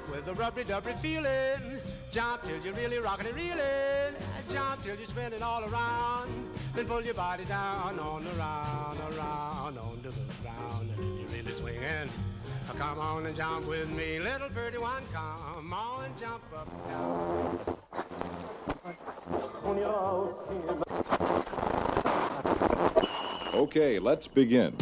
Jump with a rubbery-dubbery feeling. Jump till you're really rocking and reeling. Jump till you spin it all around. Then pull your body down on around, around, onto the ground. And you're really swinging. Oh, come on and jump with me, little birdie one. Come on and jump up and down. Okay, let's begin.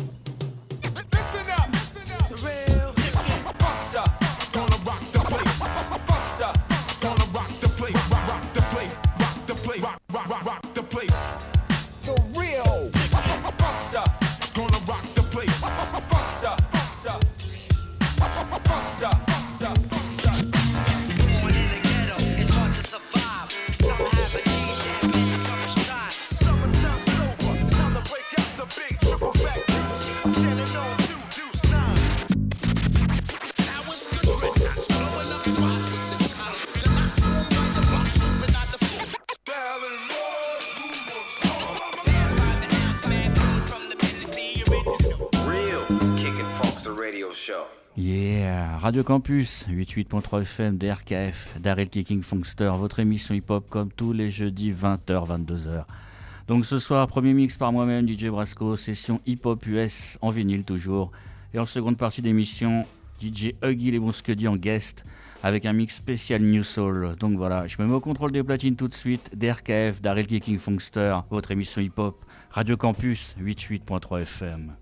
Radio Campus, 88.3 FM, DRKF, Daryl Kicking Funkster, votre émission hip-hop comme tous les jeudis 20h, 22h. Donc ce soir, premier mix par moi-même, DJ Brasco, session hip-hop US en vinyle toujours. Et en seconde partie d'émission, DJ Huggy Les Bonscuddy en guest avec un mix spécial New Soul. Donc voilà, je me mets au contrôle des platines tout de suite. DRKF, Daryl Kicking Funkster, votre émission hip-hop, Radio Campus, 88.3 FM.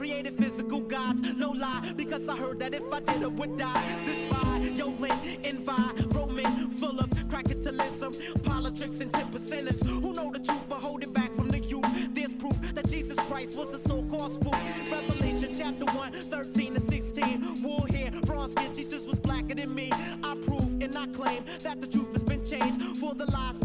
Created physical gods. No lie, because I heard that if I did it would die. This vibe, yo, Roman, full of capitalism, politics, and 10 percenters who know the truth but hold it back from the youth. There's proof that Jesus Christ was a so-called spook. Revelation chapter 1, 13 to 16. Wool hair, bronze skin, Jesus was blacker than me. I prove and I claim that the truth has been changed for the lies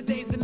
the days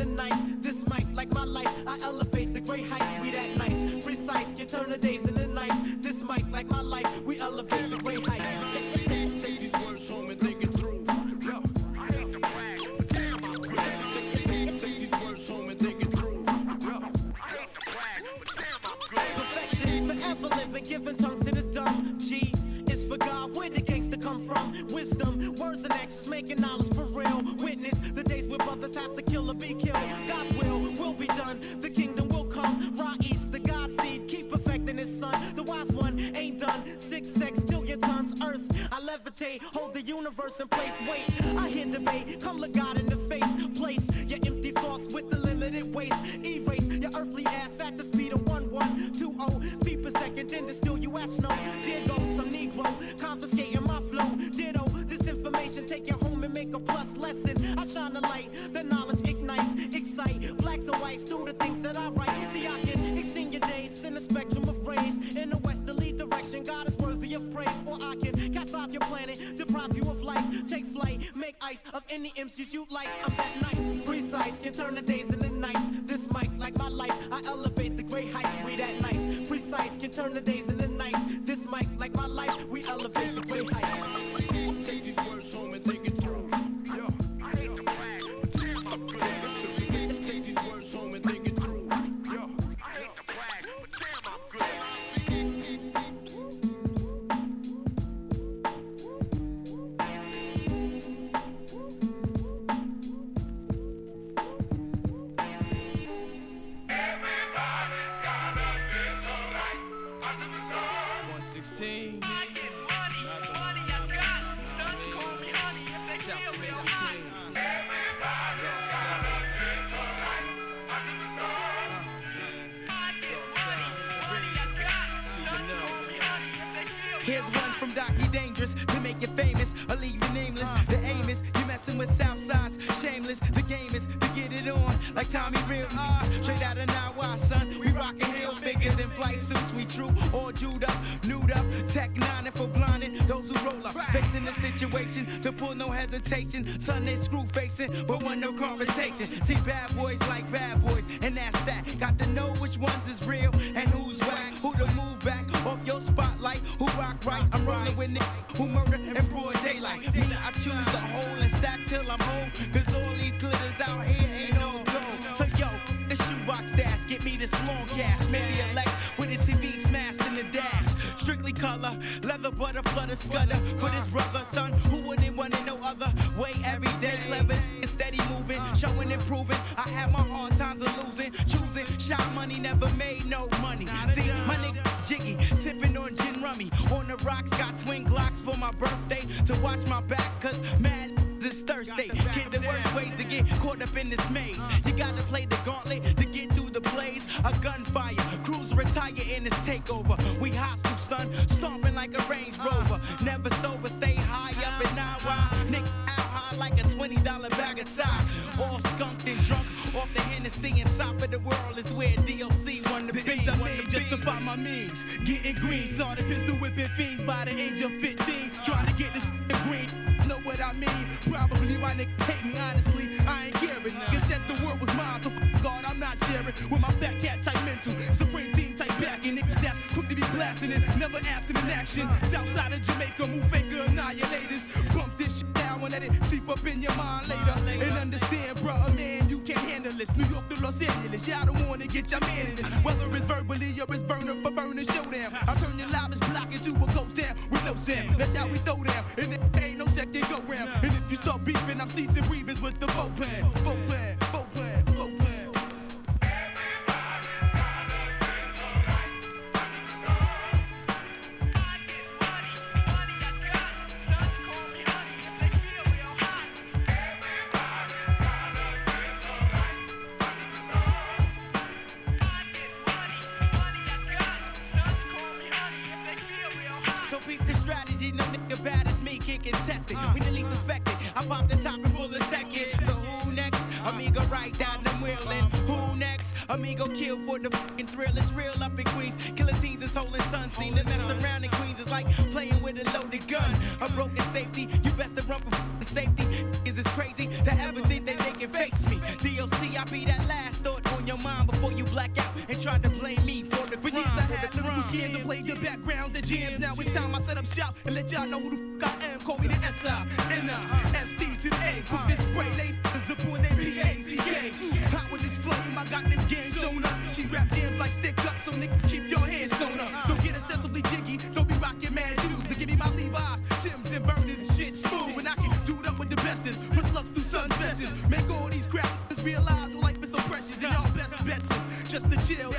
which ones is real and who's whack. Who to move back off your spotlight, who rock right. I'm rolling with niggas who murder in broad daylight. Me, I choose the hole and stack till I'm home. Cause all these glitters out here ain't no gold. So yo, the shoebox dash, get me this long cash. Maybe a Lex with a TV smashed in the dash. Strictly color, leather butter, flutter, scudder. For this brother, son, who wouldn't want it no other way every day. Clever steady moving, showing and proving. I had my hard times never made no money. See, my nigga jiggy, sipping on gin rummy. On the rocks, got twin Glocks for my birthday. To watch my back, cause mad is Thursday. Kid, the worst ways to get caught up in this maze. You gotta play the gauntlet to get through the blaze. A gunfire, crews retire in this takeover. Means. Getting green, saw the pistol whipping fiends by the age of 15. Trying to get this green, know what I mean? Probably why niggas hate me, honestly. I ain't caring. Niggas said the world was mine, so God, I'm not sharing. With my fat cat type mental, supreme team type backing. Niggas that quick to be blasting it, never asking in action. Southside of Jamaica, move faker annihilators. Bump this shit down and let it seep up in your mind later. And understand, bruh, man, this. New York to Los Angeles, y'all don't wanna get your man in. Whether it's verbally or it's burner for burner showdown. I turn your loudest block into a ghost town with no sound. That's how we throw down. And there ain't no second go round. And if you start beefing, I'm ceasing breathing with the. Full plan, full plan, full plan. Amigo kill for the fucking thrill. It's real up in Queens. Killing teens is holding sun. Seen the mess around in Queens is like playing with a loaded gun. A broken safety. You best to run for fucking safety. Is it's crazy to ever think that they can face me. DOC, I be that last thought on your mind before you black out and try to blame me for the For crime. years I for had the lyrical scams and played the backgrounds and jams. Now it's time I set up shop and let y'all know who the fuck I am. Call me the S.I. N.I. S.T. to the A. Cook this spray, they got this game up. She rap jams like stick up, so niggas keep your hands up. Don't get excessively jiggy, don't be rocking mad Jews. But give me my Levi's, Tim's and burners, shit smooth. And I can do it up with the bestest. Put slugs through sun's vests. Make all these crap realize what life is so precious. And y'all best bets is just to chill,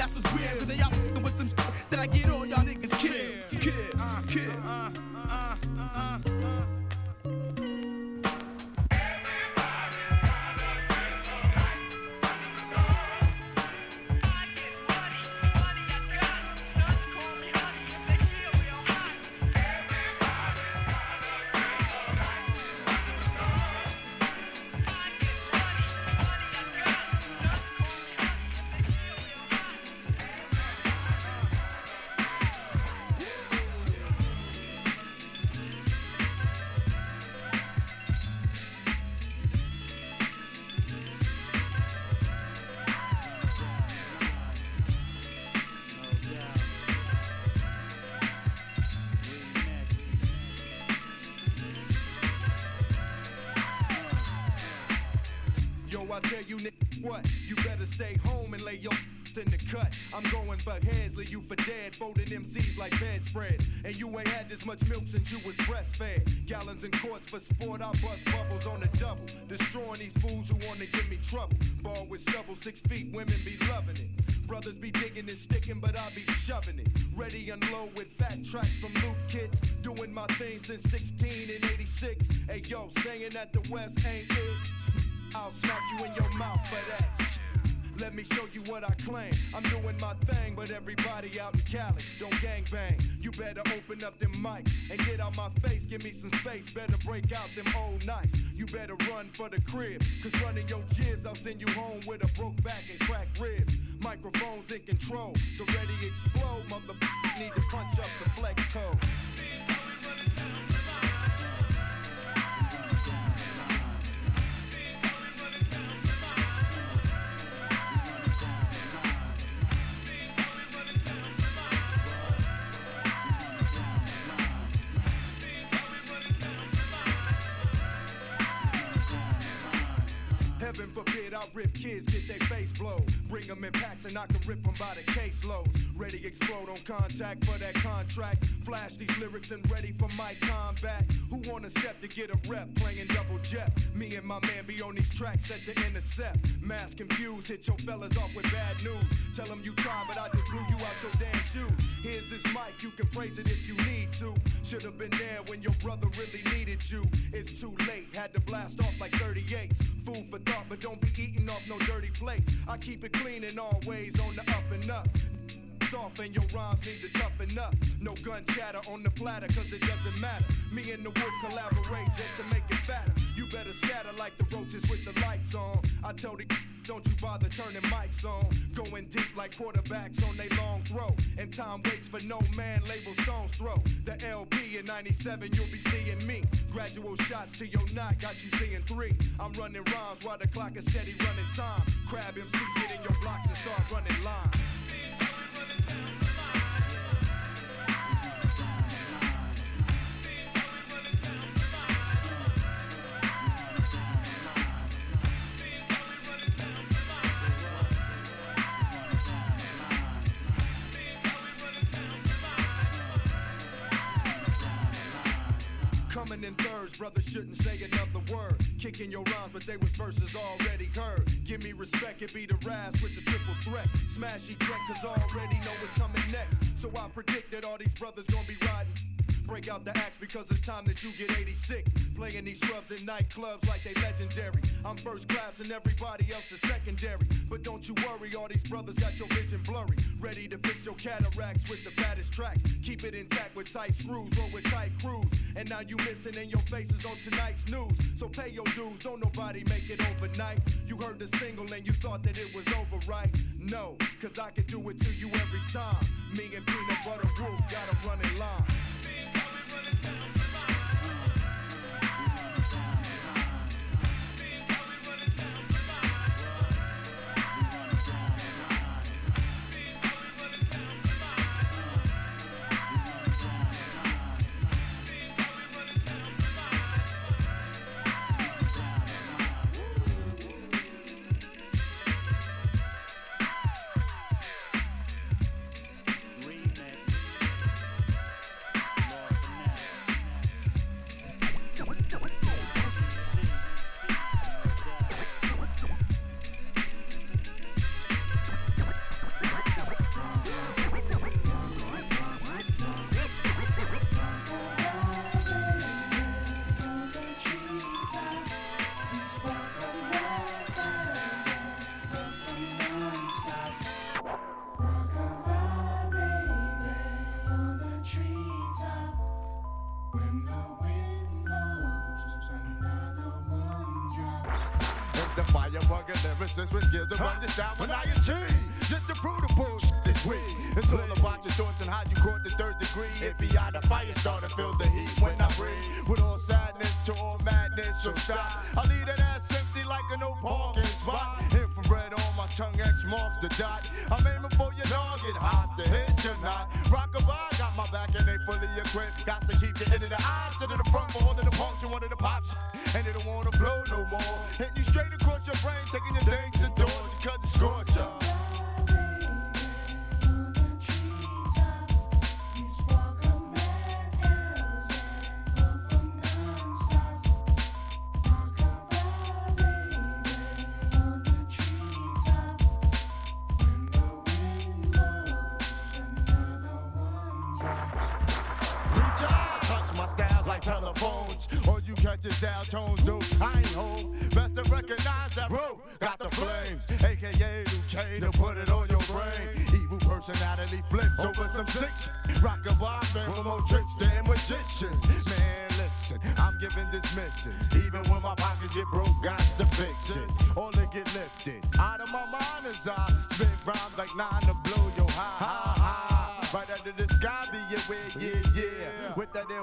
I tell you, nigga, what? You better stay home and lay your in the cut. I'm going for heads, leave you for dead, folding MCs like bedspread. And you ain't had this much milk since you was breastfed. Gallons and quarts for sport, I bust bubbles on the double. Destroying these fools who wanna give me trouble. Ball with stubble, six feet, women be loving it. Brothers be digging and sticking, but I be shoving it. Ready and low with fat tracks from Luke kids. Doing my thing since 16 and 86. Hey yo, saying that the West ain't it. I'll smack you in your mouth for that. Let me show you what I claim. I'm doing my thing, but everybody out in Cali don't gang bang. You better open up them mics and get out my face. Give me some space. Better break out them old nights. You better run for the crib. Cause running your jibs, I'll send you home with a broke back and cracked ribs. Microphones in control. So ready explode. Motherfucker need to punch up the flex code. Heaven forbid I rip kids, get their face blown. Bring them in packs and I can rip them by the caseloads. Ready explode on contact for that contract. Flash these lyrics and ready for my combat. Who wanna step to get a rep playing double jet? Me and my man be on these tracks at the intercept. Mass confused, hit your fellas off with bad news. Tell them you tried, but I just blew you out your damn shoes. Here's this mic, you can praise it if you need to. Should've been there when your brother really needed you. It's too late, had to blast off like 38s. Food for thought, but don't be eating off no dirty plates. I keep it clean in all ways on the up and up. Soft and your rhymes need to toughen up. No gun chatter on the platter, cause it doesn't matter. Me and the wolf collaborate just to make it fatter. You better scatter like the roaches with the lights on. I tell the don't you bother turning mics on. Going deep like quarterbacks on they long throw. And time waits for no man, label stones throw. The LP in 97, you'll be seeing me. Gradual shots to your knot, got you seeing three. I'm running rhymes while the clock is steady running time. Crab MCs get in your blocks and start running lines. Brother shouldn't say another word. Kicking your rhymes, but they was verses already heard. Give me respect, it be the rise with the triple threat. Smashy check, cause already know what's coming next. So I predict that all these brothers gonna be riding. Break out the axe because it's time that you get 86. Playing these scrubs in nightclubs like they legendary. I'm first class and everybody else is secondary. But don't you worry, all these brothers got your vision blurry. Ready to fix your cataracts with the fattest tracks. Keep it intact with tight screws, roll with tight crews. And now you missing in your faces on tonight's news. So pay your dues, don't nobody make it overnight. You heard the single and you thought that it was over, right? No, cause I can do it to you every time. Me and Peanut Butter Wolf got a running line. Lyricist with skills to run this down when I achieve. Just to prove the bullshit is weak. It's all about your thoughts and how you caught the third degree. It be out the fire starter, feel the heat when I breathe. With all sadness to all madness, so stop. I leave that ass empty like a no parking spot. Infrared on my tongue, X marks the dot. I'm aiming for your dog, target, hot to hit your knot. Rockabye and they fully equipped. Got to keep the end of the eye to the front one of the and one of the pops. And they don't wanna flow no more. Hitting you straight across your brain, taking your things indoors because it's scorcher.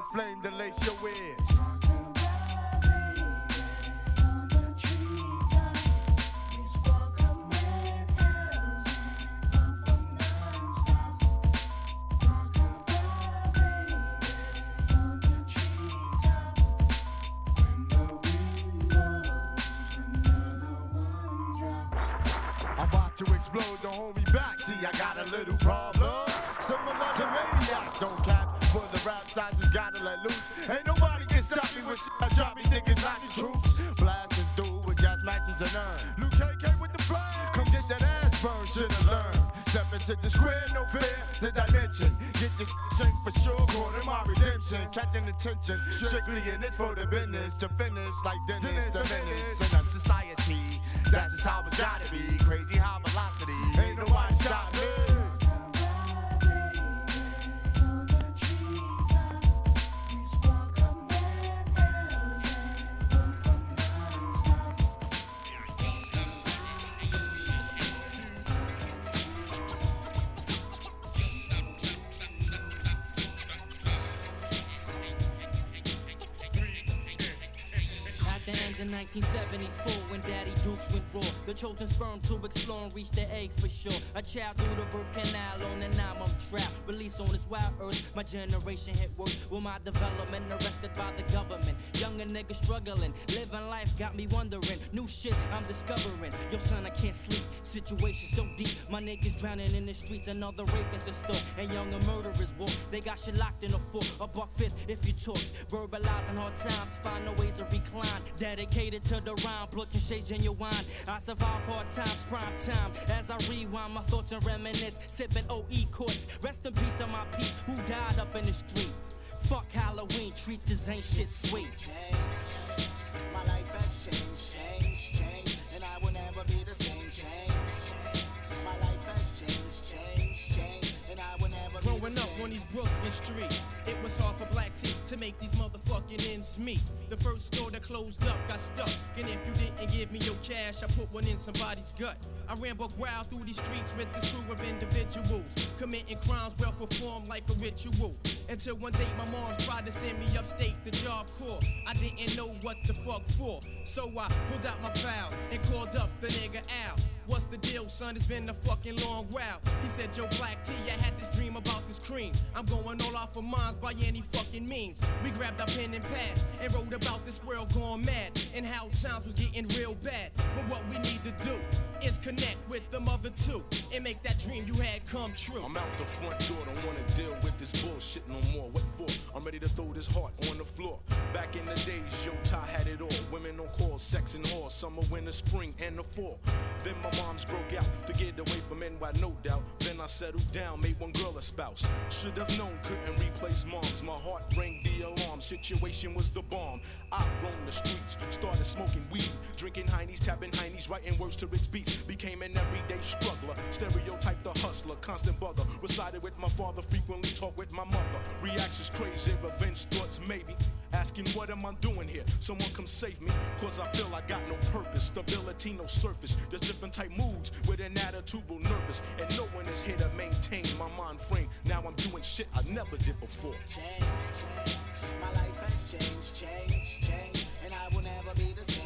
Flame like Dennis the Menace. In a society, that's just how it's gotta be. Child through the birth canal on an album trap. Released on this wild earth, my generation hit worse. With my development arrested by the government. Younger niggas struggling, living life got me wondering. New shit I'm discovering. Yo, son, I can't sleep. Situation so deep, my niggas drowning in the streets. Another rapist is store, and younger murderers walk. They got shit locked in a fort. A buck fifth if you talks. Verbalizing hard times, find no ways to recline. Dedicated to the rhyme, looking shades in your wine. I survive hard times, prime time. As I rewind my thoughts and reminisce, sipping OE courts. Rest in peace to my peeps who died up in the streets. Fuck Halloween treats, cause ain't shit sweet. change. My life has changed, changed, changed, and I will never be the same. Change. My life has changed, changed, changed, and I will never be the Growing up on these Brooklyn streets, it was hard for black teeth to make these motherfucking ends meet. The first store that closed up got stuck, and if you didn't give me your cash, I put one in somebody's gut. I ran wild through these streets with this crew of individuals, committing crimes well performed like a ritual. Until one day my mom tried to send me upstate the job corps. I didn't know what the fuck for, so I pulled out my pals and called up the nigga Al. What's the deal, son? It's been a fucking long while. He said, Yo, Black T, I had this dream about this cream. I'm going all off of mines by any fucking means. We grabbed our pen and pads and wrote about this world going mad and how times was getting real bad. But what we need to do is connect with the mother two and make that dream you had come true. I'm out the front door, don't wanna deal with this bullshit no more. What for? I'm ready to throw this heart on the floor. Back in the days, yo, Ty had it all. Women on call, sex and all. Summer, winter, spring, and the fall. Then my moms broke out to get away from NY, no doubt. Then I settled down, made one girl a spouse. Should have known, couldn't replace moms. My heart rang the alarm, situation was the bomb. I roamed the streets, started smoking weed, drinking heinies, tapping heinies, writing words to rich beats. Became an everyday struggler, stereotype the hustler, constant bugger. Resided with my father, frequently talked with my mother. Reactions crazy, revenge thoughts maybe. Asking what am I doing here? Someone come save me, cause I feel I got no purpose. Stability, no surface. Just different type moods with an attitudinal nervous. And no one is here to maintain my mind frame. Now I'm doing shit I never did before. Change. My life has changed, changed, changed. And I will never be the same.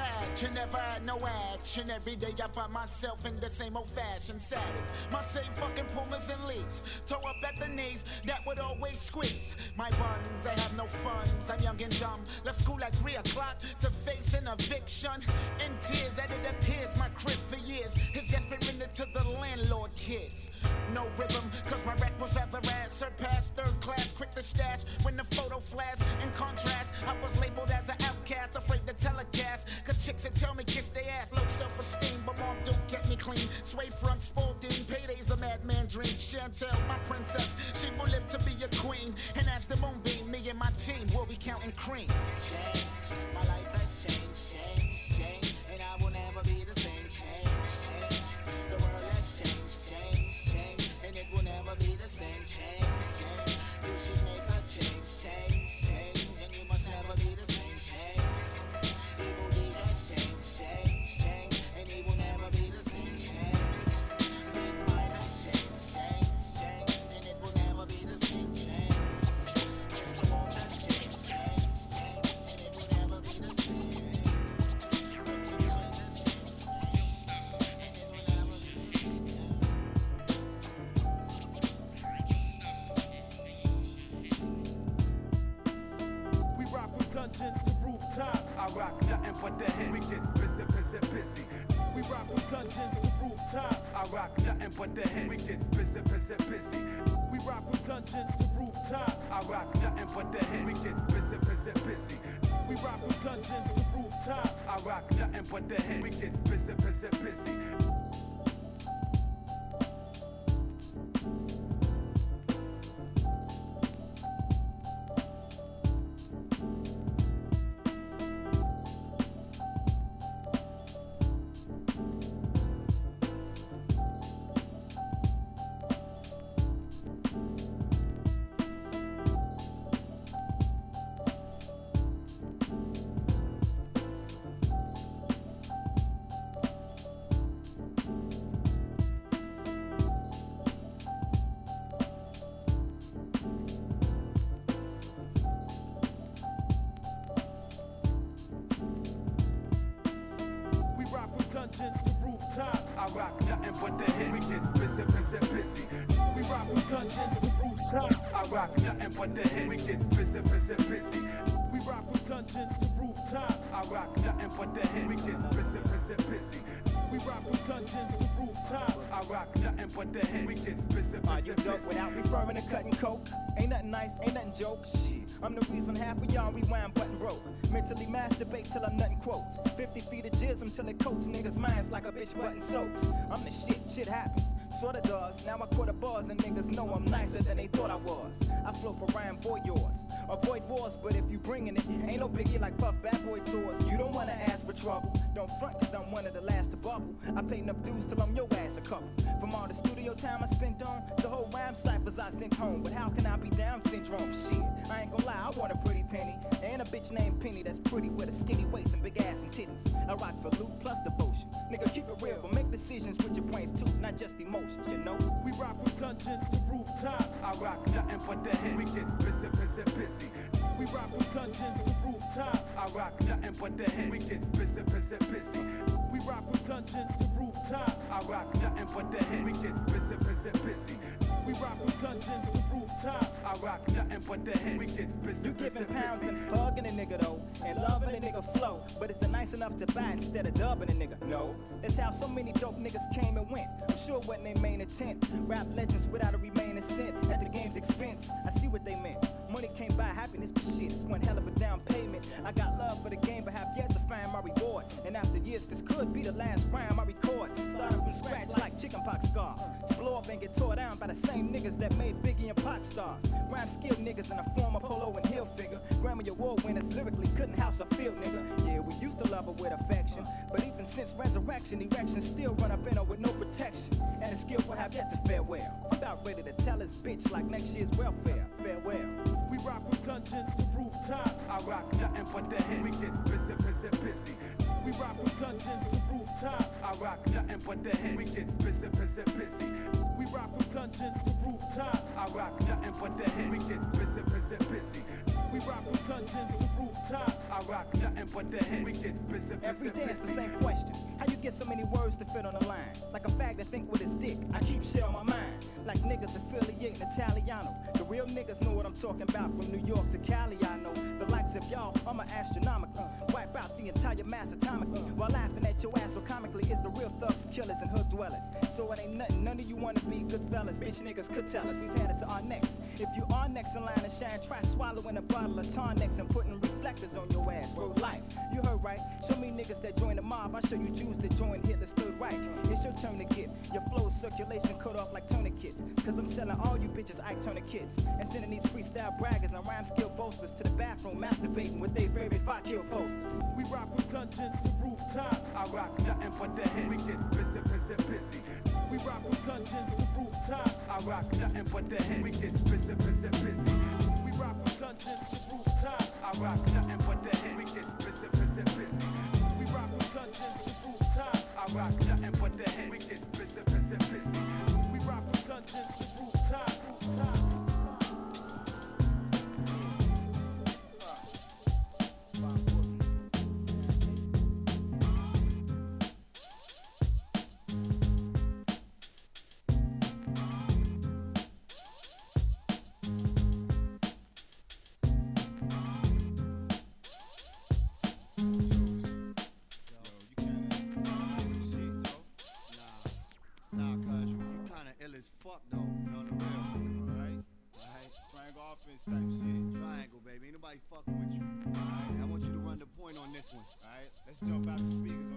On green and never had no action. Every day I find myself in the same old fashioned saddle. My same fucking pumas and leaves, toe up at the knees, that would always squeeze. My buns, I have no funds, I'm young and dumb. Left school at 3 o'clock to face an eviction. In tears, as it appears, my crib for years has just been rented to the landlord kids. No rhythm, cause my rec was rather ass, surpassed third class, quick to stash when the photo flash. In contrast, I was labeled as an outcast, afraid to telecast. Cause chicks that tell me kiss their ass, low self esteem, but mom don't get me clean. Sway front, Spalding, payday's a madman dream. Chantel, my princess, she will live to be a queen. And as the moonbeam, me and my team will be counting cream. Change. My life has changed, joke. Shit, I'm the reason half of y'all rewind button broke. Mentally masturbate till I'm nothing quotes. 50 feet of jism till it coats niggas' minds like a bitch button soaks. I'm the shit, shit happens. Sorta does. Now I quarter bars and niggas know I'm nicer than they thought I was. I flow for Ryan Boy yours. Avoid wars, but if you bringing it, ain't no biggie like Puff Bad Boy tours. You don't wanna ask for trouble. Don't front cause I'm one of the last to bubble. I pay enough dues till I'm your ass a couple. From all the studio time I spent on, the whole rhyme ciphers I sent home. But how can I be down syndrome? Shit, I ain't gonna lie, I want a pretty penny. And a bitch named Penny that's pretty with a skinny waist and big ass and titties. I rock for loot plus devotion. Nigga, keep it real, but make decisions with your brains too, not just emotions, you know? We rock from dungeons to rooftops. I rock nothing but the hit. We get busy, busy, busy. We rock from dungeons to rooftops. I rock nothing but the hit. We get busy, busy, busy. We rock from dungeons to rooftops. I rock nothing but the hit. We get busy, busy, busy. We rock from dungeons to rooftops. I rock nothing but the hit. We get busy, You giving pounds and hugging a nigga though, and loving a nigga flow. But is it nice enough to buy instead of dubbing a nigga? No. That's how so many dope niggas came and went. I'm sure it wasn't their main intent. Rap legends without a remaining cent at the game's expense. I see what they meant. Money can't buy happiness, but shit, it's one hell of a down payment. I got love for the game, but have yet to years, this could be the last rhyme I record. Starting from scratch like chickenpox scars. To blow up and get tore down by the same niggas that made Biggie and pop stars. Rhyme skilled niggas in a former polo and hill figure. Grammy Award winners lyrically couldn't house a field nigga. Yeah, we used to love her with affection. But even since resurrection, erections still run up in her with no protection. And the skillful have yet to farewell. I'm about ready to tell this bitch like next year's welfare. Farewell. We rock from dungeons to rooftops. I rock nothing but the hit. We get busy, busy, busy. We rock from dungeons to rooftops. I rock nothing but the hit. We get busy, busy, busy. We rock from dungeons to rooftops. I rock nothing but the hit. We get busy, busy, busy. We rock from dungeons to rooftops. I rock nothing but the hit. We get busy, busy, Every day it's the same question. How you get so many words to fit on a line? Like a fag that think with his dick. I keep shit on my mind. Like niggas affiliating Italiano. The real niggas know what I'm talking about. From New York to Cali, I know. The likes of y'all, I'm an astronomical. Wipe out the entire mass atomically. While laughing at your ass so comically is the real thugs, killers, and hood dwellers. So it ain't nothing. None of you wanna be good fellas. Bitch niggas could tell us. We've headed to our next. If you are next in line to shine, try swallowing a bottle of Tarn-X and putting reflectors on your ass. Real life. You heard right. Show me niggas that join the mob. I show you Jews that join Hitler's Third Reich. It's your turn to get your flow circulation cut off like tourniquets. Cause I'm selling all you bitches Ike tourniquets. And sending these freestyle braggers and rhyme skill boasters to the bathroom masturbating with their favorite vodka posters. We rock from dungeons to rooftops. I rock nothing but the hit. We get busy, busy, busy. We rock from dungeons to rooftops. I rock nothing but the hit. We get busy, busy, busy. We rock from dungeons to rooftops. I rock nothing but Type shit. Triangle, baby. Ain't nobody fucking with you. I want you to run the point on this one. Alright? Let's jump out the speakers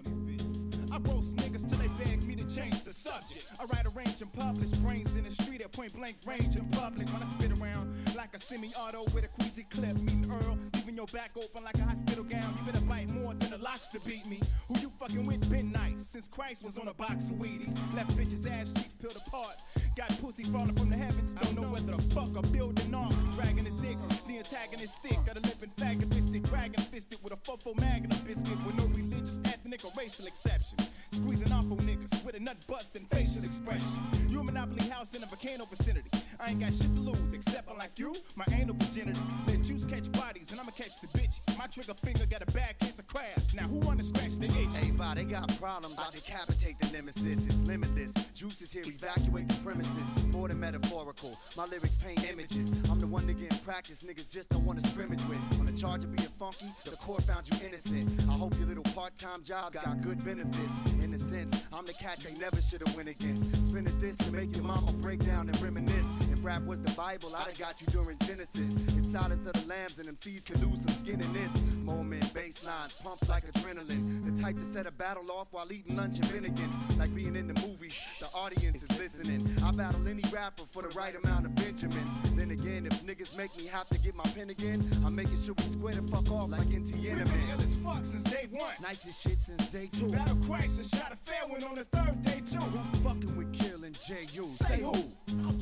subject. I write, arrange, and publish brains in the street at point blank range in public. When I spit around like a semi auto with a queasy clip, meeting Earl, leaving your back open like a hospital gown. You better bite more than the locks to beat me. Who you fucking with been nice since Christ was on a box of Wheaties. Left bitches' ass cheeks peeled apart. Got pussy falling from the heavens. Don't know whether the fuck a building on. Dragging his dicks, the antagonist stick. Got a lippin' faggot fisted, dragon fisted with a fofo magnum biscuit with no religious, ethnic, or racial exception. Squeezing off on niggas with a nut busting facial expression. You a monopoly house in a volcano vicinity. I ain't got shit to lose except unlike you, my anal virginity. Let juice catch bodies and I'ma catch the bitch. My trigger finger got a bad case of crabs. Now who wanna scratch the itch? Hey, Vi, they got problems. I decapitate the nemesis. It's limitless. Juices here, evacuate the premises. More than metaphorical. My lyrics paint images. I'm the one get in practice. Niggas just don't want to scrimmage with. On the charge of being funky, the court found you innocent. I hope your little part-time jobs got good benefits. In a sense, I'm the cat they never should have went against. Spinning this to make your mama break down and reminisce. If rap was the Bible, I'd have got you during Genesis. It's silence of the lambs and MCs can lose some skin in this moment. Bass lines pumped like adrenaline. The type to set a battle off while eating lunch and Bennigan's. Like being in the movies, the audience is listening. I battle any rapper for the right amount of Benjamins. Then again, if niggas make me have to get my pen again, I'm making sure we square the fuck off like NT We been ill Enemy. as fuck since day one. Nicest shit since day two. Battle Christ and shot a fair one on the third day too. Who fucking with Kill and J.U.? Say who? I'll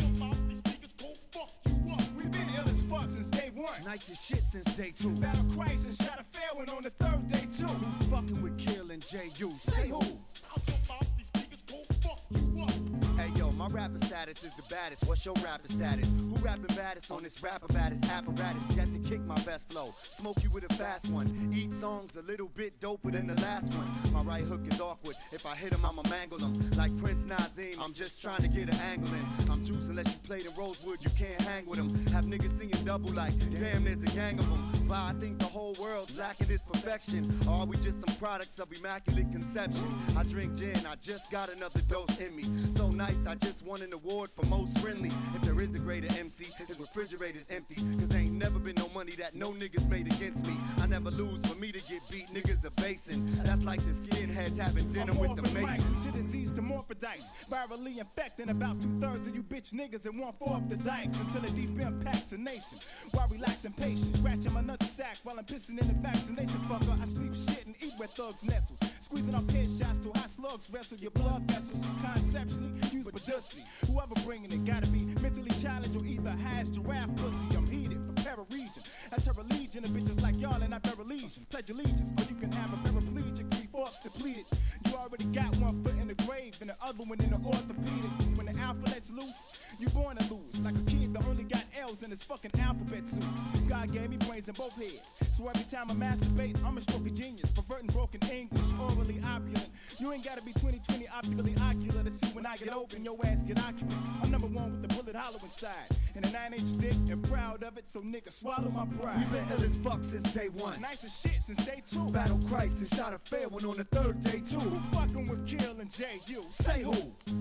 these niggas gon' fuck you up. We been ill as fuck since day one. Nicest shit since day two. Battle and shot a fair one on the third day too. Who fucking with Kill and J.U.? Say who? I'll dump off these niggas gon' fuck you up. Hey yo, my rapper status is the baddest. What's your rapper status? Who rapping baddest on this rapper baddest apparatus? Yet to kick my best flow. Smoke you with a fast one. Each song's a little bit doper than the last one. My right hook is awkward. If I hit him, I'ma mangle him. Like Prince Naseem, I'm just trying to get an angle in. I'm juice unless you played in Rosewood, you can't hang with them. Have niggas singing double like, damn, there's a gang of them. But I think the whole world's lacking this perfection. Or are we just some products of immaculate conception? I drink gin, I just got another dose in me. So nice, I just won an award for most friendly. If there is a greater MC, his refrigerator's empty. Cause there ain't never been no money that no niggas made against me. I never lose for me to get beat, niggas are basing. That's like the skinheads having dinner with the mason. to disease to morphidites. Virally infecting about two thirds of you bitch niggas and one fourth the dikes until it deep impacts the nation. While relaxing patient, scratching my nut sack while I'm pissing in the vaccination fucker. I sleep shit and eat where thugs nestle. Squeezing up headshots to high slugs wrestle your blood vessels. Is conceptually used for dussy. Whoever bringing it gotta be mentally challenged or either has giraffe pussy. I'm heated, prepare a region. I That's a religion of bitches like y'all and I bear religion. Pledge allegiance, or you can have a paraplegic, fourths depleted. You already got one foot in the grave and the other one in the orthopedic. When the alpha lets loose, you born to lose. Like a kid that only got L's in his fucking alphabet suits. God gave me brains in both heads. So every time I masturbate, I'm a stroke of genius. Perverting broken English, orally opulent. You ain't gotta be 2020 optically ocular to see when I get open, your ass get occupant. I'm number one with the bullet hollow inside. And a nine inch dick and proud of it, so nigga swallow my pride. We been ill as fuck since day one. Nice as shit since day two. Battle and shot a fair one on the third day too. Who fucking with Kill and J.U.? Say who?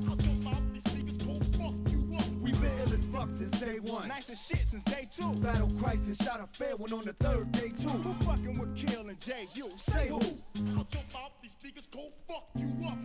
How come all these fuck since day one. Nice as shit since day two. Battle Christ and shot a fair one on the third day too. Who fucking with Kill and J.U.? Say who? How come all these niggas gon' fuck you up?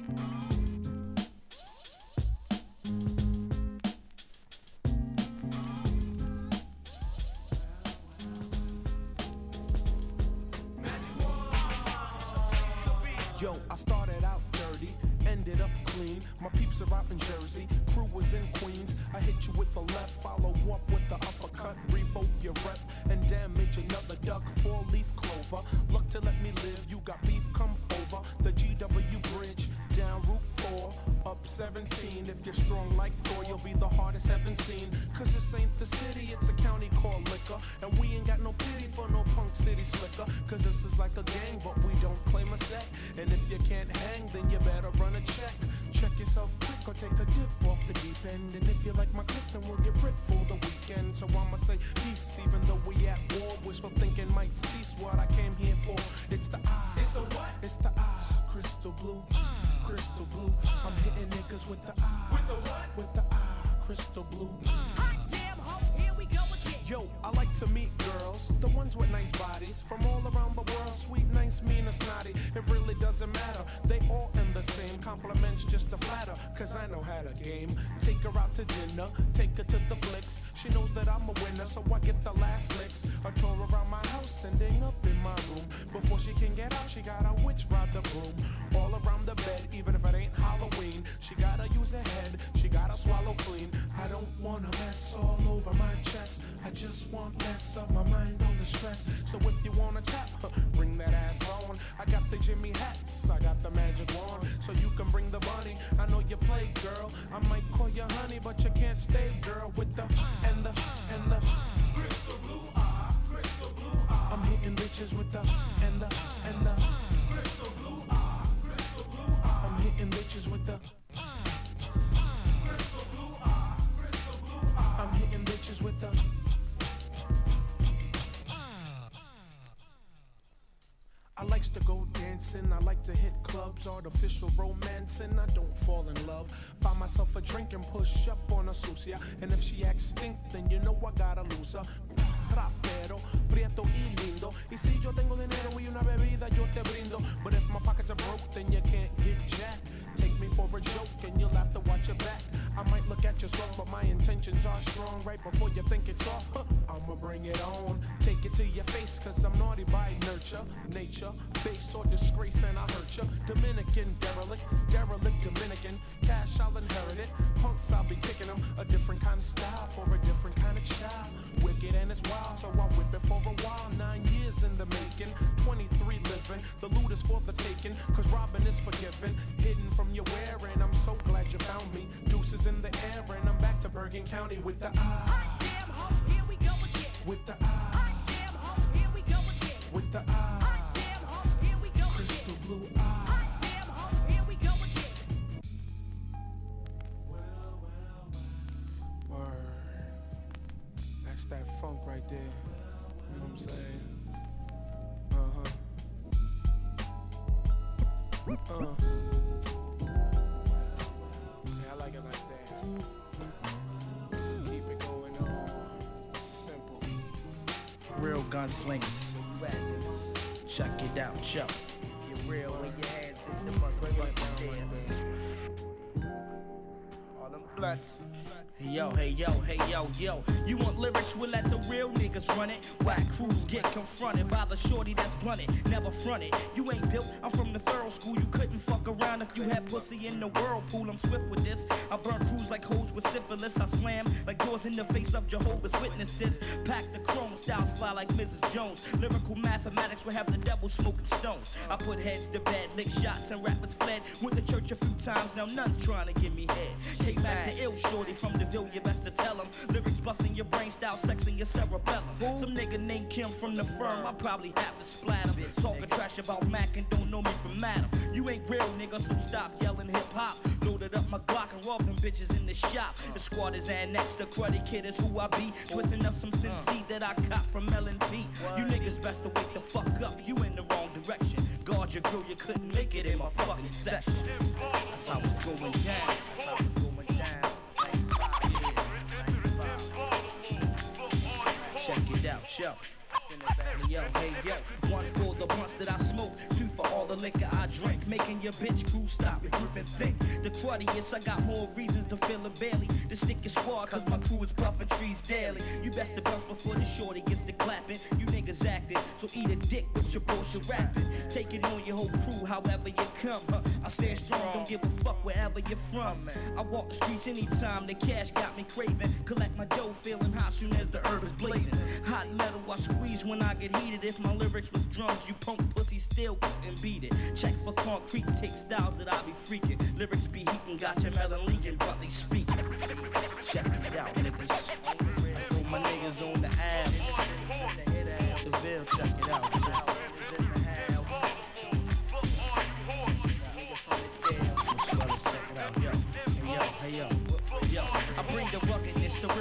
Yo, I started out dirty, ended up clean. My peeps are out in Jersey, crew was in Queens. I hit you with the left, follow up with the uppercut, revoke your rep, and damage another duck, four leaf clover. Luck to let me live, you got beef, come over. The GW Bridge, down Route 4, up 17. If you're strong like Thor, you'll be the hardest heaven seen. Cause this ain't the city, it's a county called liquor. And we ain't got no pity for no punk city slicker. Cause this is like a gang, but we don't claim a set. And if you can't hang, then you better run a check. Check yourself quick or take a dip off the deep end. And if you like my clip, then we'll get ripped for the weekend. So I'ma say peace, even though we at war. Wishful thinking might cease what I came here for. It's the eye. It's a what? It's the eye. Crystal blue. Crystal blue. I'm hitting niggas with the eye. With the what? With the eye. Crystal blue. Hot Yo, I like to meet girls, the ones with nice bodies from all around the world. Sweet, nice, mean, or snotty. It really doesn't matter. They all in the same. Compliments just to flatter, cause I know how to game. Take her out to dinner, take her to the flicks. She knows that I'm a winner, so I get the last licks. A tour around my house, ending up in my room. Before she can get out, she got a witch ride the broom. All around the bed, even if it ain't Halloween. She gotta use her head, she gotta swallow clean. I don't wanna mess all over my chest. I just want less of my mind on the stress. So if you wanna tap, bring that ass on. I got the Jimmy hats, I got the magic wand. So you can bring the bunny. I know you play, girl. I might call you honey, but you can't stay, girl. With the and the and the crystal blue eye, crystal blue eye. I'm hitting bitches with the and the and the dancing, I like to hit clubs, artificial romancing. I don't fall in love. Buy myself a drink and push up on a sucia. And if she acts stink, then you know I gotta lose her. Rapero, prieto y lindo. Y si yo tengo dinero y una bebida, yo te brindo. But if my pockets are broke, then you can't get jack. Take me for a joke and you'll have to watch your back. I might look at you slow, but my intentions are strong. Right before you think it's off, huh, I'ma bring it on. Take it to your face, cause I'm naughty by nurture, nature, base or disgrace, and I hurt ya. Dominican derelict, derelict Dominican. Cash, I'll inherit it. Punks, I'll be kicking them. A different kind of style for a different kind of child. Wicked and it's wild, so I whip it for a while. Nine years in the making, 23 living. The loot is for the taking, cause robbing is forgiven. Hidden from your wearing, I'm so glad you found me. Deuces in the air and I'm back to Bergen County with the I. Damn ho, here we go again. With the I. Damn ho, here we go again. With the I. Damn ho, here we go Crystal blue eye. Damn ho, here we go again. Word. That's that funk right there. You know what I'm saying? Uh huh. Uh. Yeah, gunslingers. Check it out, yo. You're real when your hands the. All them blunts. Hey yo, hey yo, hey yo, yo. You want lyrics? We'll let the real niggas run it. Whack crews get confronted by the shorty that's blunted, never fronted. You ain't built, I'm from the thorough school. You couldn't fuck around if you had pussy in the whirlpool. I'm swift with this. I burn crews like hoes with syphilis. I slam like doors in the face of Jehovah's Witnesses. Pack the chrome styles fly like Mrs. Jones. Lyrical mathematics will have the devil smoking stones. I put heads to bed, lick shots, and rappers fled. Went to church a few times, now none's trying to give me head. Came back the ill shorty from the ville, you best to tell him. Lyrics busting your brain style, sexing your cerebellum. Some nigga named Kim from the firm, I probably have to splat him. Talking trash about Mac and don't know me from Madam. You ain't real, nigga, so stop yelling hip hop. Loaded up my Glock and robbed them bitches in the shop. The squad is annexed, the cruddy kid is who I be. Twisting up some sin seed that I caught from L&P. You niggas best to wake the fuck up, you in the wrong direction. Guard your crew, you couldn't make it in my fucking section. That's how it's going down. That's how it's going down. Yo, one for the blunts that I the liquor I drink, making your bitch crew stop and grip and think. The cruddiest, I got more reasons to feel a belly. To stick your squad, cause my crew is puffing trees daily. You best to bust before the shorty gets to clapping. You niggas acting, so eat a dick with your bullshit rapping. Take it on your whole crew, however you come. Huh? I stand strong, don't give a fuck wherever you're from. I walk the streets anytime, the cash got me craving. Collect my dough, feeling hot soon as the herb is blazing. Hot metal, I squeeze when I get heated. If my lyrics was drums, you punk pussy still couldn't beat it. Check for concrete, take styles that I be freaking. Lyrics be heating, got your melon leaking, but they speak. Check it out, niggas. Throw my niggas on the app. The check it out. Hey yo, yo, I bring the ruggedness,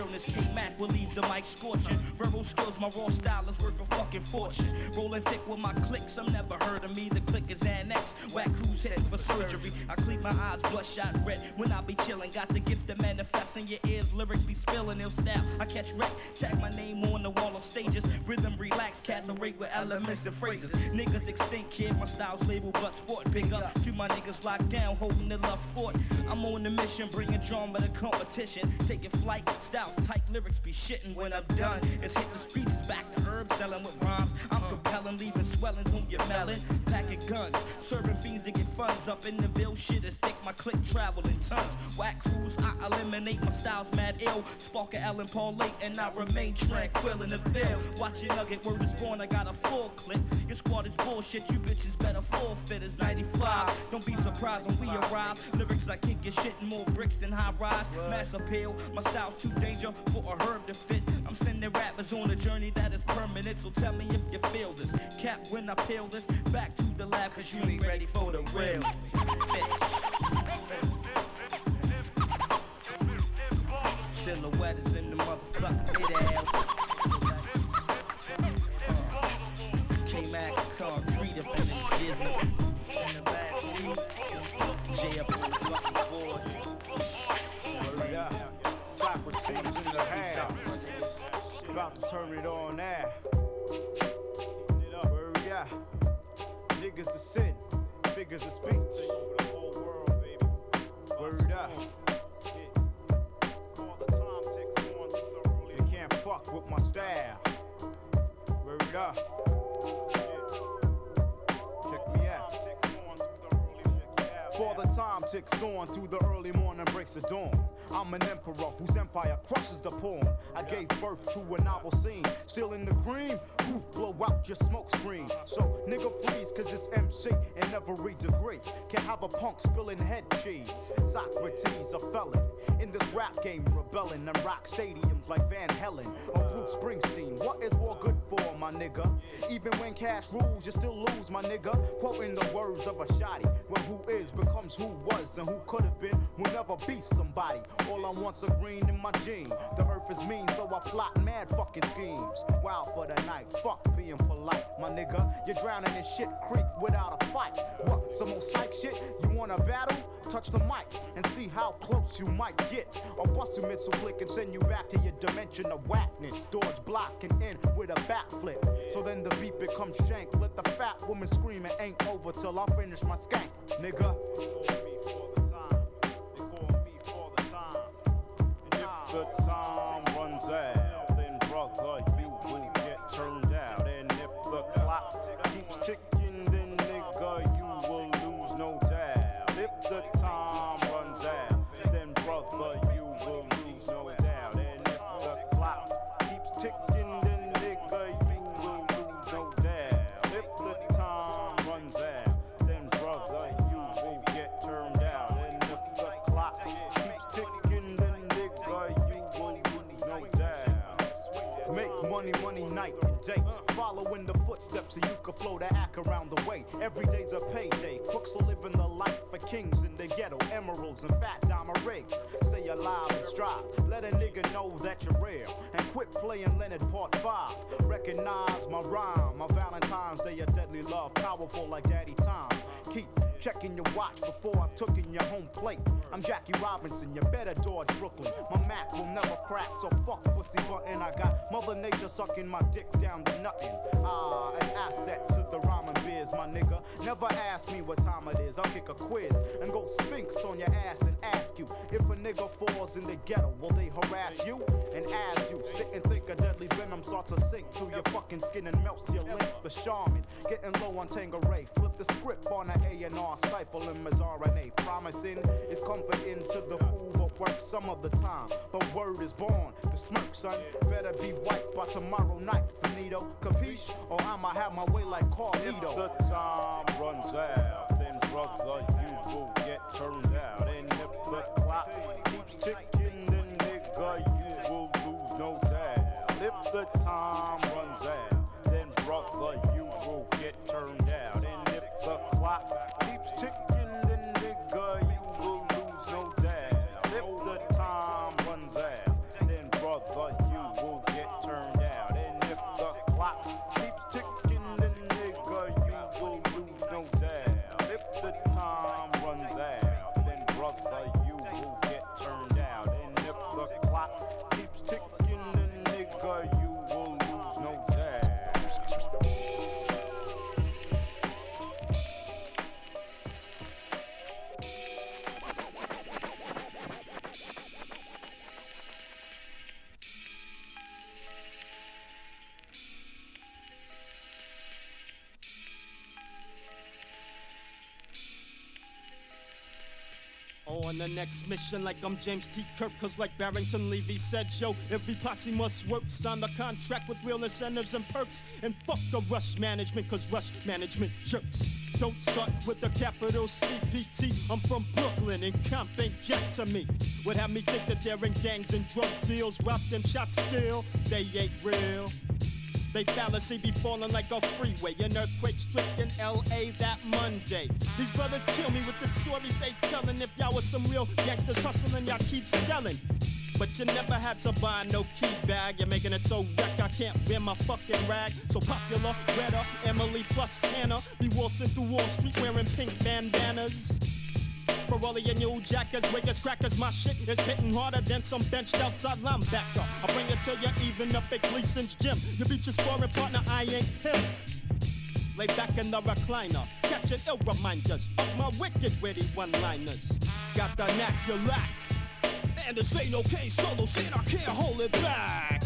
realness. King Mac will leave the mic scorching. Verbal skills, my raw style is worth a fucking fortune. Rolling thick with my clicks, I'm never heard of me. The click is annexed. Whack crews heading for surgery. I clean my eyes, bloodshot red. When I be chillin', got the gift of manifesting your ears. Lyrics be spilling, ill style. I catch wreck, tag my name on the wall of stages. Rhythm relax, cat the rate with elements and phrases. Niggas extinct, kid. My style's labeled blood sport. Big up to my niggas locked down, holding the love fort. I'm on the mission, bringing drama to competition. Taking flight, styles tight, lyrics be shitting when I'm done. It's hit the streets, back to herbs, selling with rhymes. I'm uh. compelling, leaving swellings on your melon. Packing guns, serving fiends to get funds up in the bill. Shit is thick, my click traveling tons. Whack crews, I eliminate my styles mad ill. Spark a Ellen Paul late, and I remain tranquil in the field. Watch your nugget, word is born, I got a full clip. Your squad is bullshit, you bitches better forfeit. It's 95. Don't be surprised when we arrive. Lyrics I kick your shit more bricks than high rise. Mass appeal, my style's too danger for a herb to fit. I'm sending rappers on a journey that is permanent, so tell me if you feel this. Cap when I peel this, back to the lab, cause you ain't ready for the real. Bitch. Silhouette is in the motherfucking hit ass. K-Mac, concrete up in the Disney. Socrates in the house. About to turn it on now. Up. Niggas are sin, figures of speech. Word up. You can't fuck with my style. Word up. Check me out. For the time ticks on through the early morning breaks of dawn. I'm an emperor whose empire crushes the pawn. I gave birth to a novel scene. Still in the cream, Woo, blow out your smoke screen. So nigga freeze, cause it's MC in every degree. Can't have a punk spilling head cheese. Socrates, a felon. In this rap game, rebelling and rock stadiums like Van Halen or Bruce Springsteen. What is war good for, my nigga? Even when cash rules, you still lose, my nigga. Quoting the words of a shotty. Where who is becomes who was and who could have been will never be somebody. All I want's a green in my gene. The earth is mean, so I plot mad fucking schemes. Wild for the night, fuck being polite, my nigga. You're drowning in shit creek without a fight. What, some more psych shit? You wanna battle? Touch the mic and see how close you might get. Or bust your missile flick and send you back to your dimension of whackness. Dodge block and end with a backflip. So then the beat becomes shank. Let the fat woman scream, it ain't over till I finish my skank, nigga. Flow the act around the way. Every day's a payday. Crooks are living the life for kings in the ghetto. Emeralds and fat diamond rigs. Stay alive and strive. Let a nigga know that you're real. And quit playing Leonard Part 5. Recognize my rhyme. My Valentine's Day, a deadly love. Powerful like Daddy Time. Keep checking your watch before I've taken your home plate. I'm Jackie Robinson, you better dodge Brooklyn. My Mac will never crack, so fuck pussy button. I got Mother Nature sucking my dick down to nothing. Ah, an asset to the ramen biz, my nigga. Never ask me what time it is. I'll kick a quiz and go sphinx on your ass and ask you if a nigga falls in the ghetto, will they harass you? And as you sit and think a deadly venom starts to sink through your fucking skin and melts to your link. The shaman getting low on Tanqueray. Flip the script on A&R, stifling Promising is comforting to the fool, but work some of the time. Word is born. The son, better be white by tomorrow night. Finito, capiche? Or I'ma have my way like Carlito. If the time runs out, then brother, you will get turned out. And if the clock the next mission, like I'm James T. Kirk, cause like Barrington Levy said, yo, every posse must work, sign the contract with real incentives and perks, and fuck the rush management, cause rush management jerks. Don't start with the capital CPT. I'm from Brooklyn and comp ain't jack to me. Would have me think that they're in gangs and drug deals, robbed and shot still. They ain't real. They fallacy be falling like a freeway. An earthquake stricken LA that Monday. These brothers kill me with the stories they tellin'. If y'all was some real gangsters hustling, y'all keep selling. But you never had to buy no key bag. You're making it so wreck I can't wear my fucking rag. So popular, Greta, Emily plus Hannah be waltzing through Wall Street wearing pink bandanas. For all of your new jackers, wiggers, crackers, my shit is hitting harder than some benched outside linebacker. I bring it to you even up at Gleason's gym. You beat your sparring partner, I ain't him. Lay back in the recliner, catching ill reminders of my wicked witty one-liners. Got the knack you lack, and this ain't okay solo shit, I can't hold it back.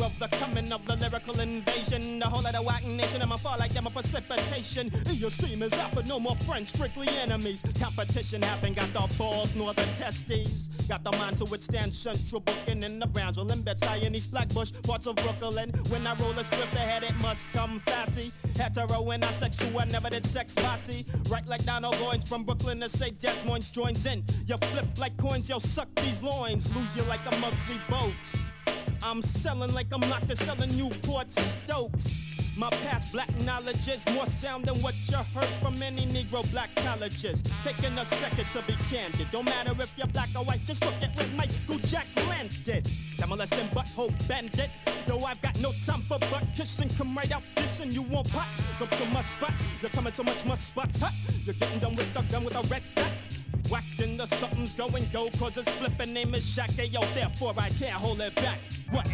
Of the coming of the lyrical invasion. The whole of the whack nation, I'ma fall like them a precipitation. Your stream is out for no more friends, strictly enemies. Competition haven't got the balls nor the testes. Got the mind to withstand central booking in the Brownsville and in East Flatbush, parts of Brooklyn. When I roll a script ahead, it must come fatty. Hetero when and asexual, never did sex party. Right like Donald Goines from Brooklyn to say Desmond joins in. You flip like coins, yo, suck these loins. Lose you like a Muggsy Bogues. I'm selling like I'm locked to selling Newport Stokes. My past black knowledge is more sound than what you heard from any Negro black colleges. Taking a second to be candid. Don't matter if you're black or white, just look at what Michael Jack landed. That molesting butthole bandit. Yo, I've got no time for butt kissing. Come right out dissing, you won't pot. Come to my spot. You're coming so much my spots hot. You're getting done with the gun with a red dot. Whacked the something's going go, cause it's flipping name is Shaq. Yo, therefore I can't hold it back. What?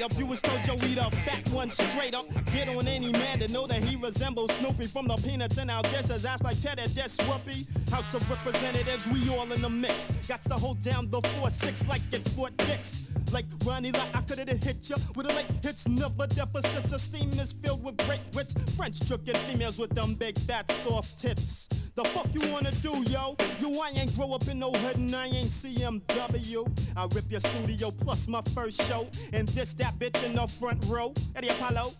You up. You was told yo eat a fat one straight up. Get on any man to know that he resembles Snoopy from the peanuts and our dishes. Ass like Ted Cheddar, that's Whoopi. House of Representatives, we all in the mix. Got to hold down the 4-6 like it's Fort Dix. Like Ronnie, like I could've hit ya with a late hits, never deficits. Esteem is filled with great wits. French tricking females with them big fat soft tits. The fuck you wanna do, yo? You I ain't grow up in no hood and I ain't CMW. I rip your studio plus my first show. And this that bitch in the front row. Eddie Apollo.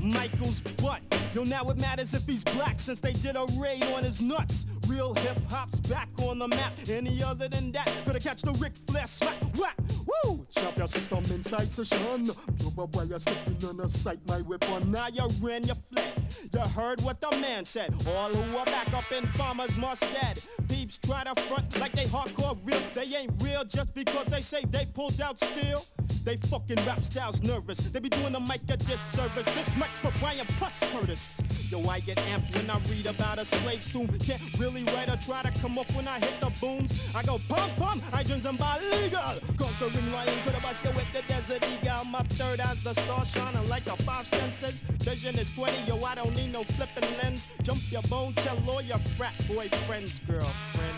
Michael's butt. Yo, now it matters if he's black since they did a raid on his nuts. Real hip hop's back on the map. Any other than that, gotta catch the Ric Flair slap. Whack! Woo! Chop your system inside session. Pure boy, you're slipping on the sight, my weapon. Now you ran, you fled. You heard what the man said. All who are back up in farmers must dead. Peeps try to front like they hardcore real. They ain't real just because they say they pulled out steel. They fucking rap styles nervous. They be doing the mic a disservice. This mic's for Brian plus Curtis. Yo, I get amped when I read about a slave tomb. Can't really write or try to come off when I hit the booms. I go bum bum, I them by legal. Conquering lion, could have bust with the desert eagle. My third eye's the star shining like the five senses. Vision is 20, yo, I don't need no flipping lens. Jump your bone, tell all your frat boyfriends, girlfriend.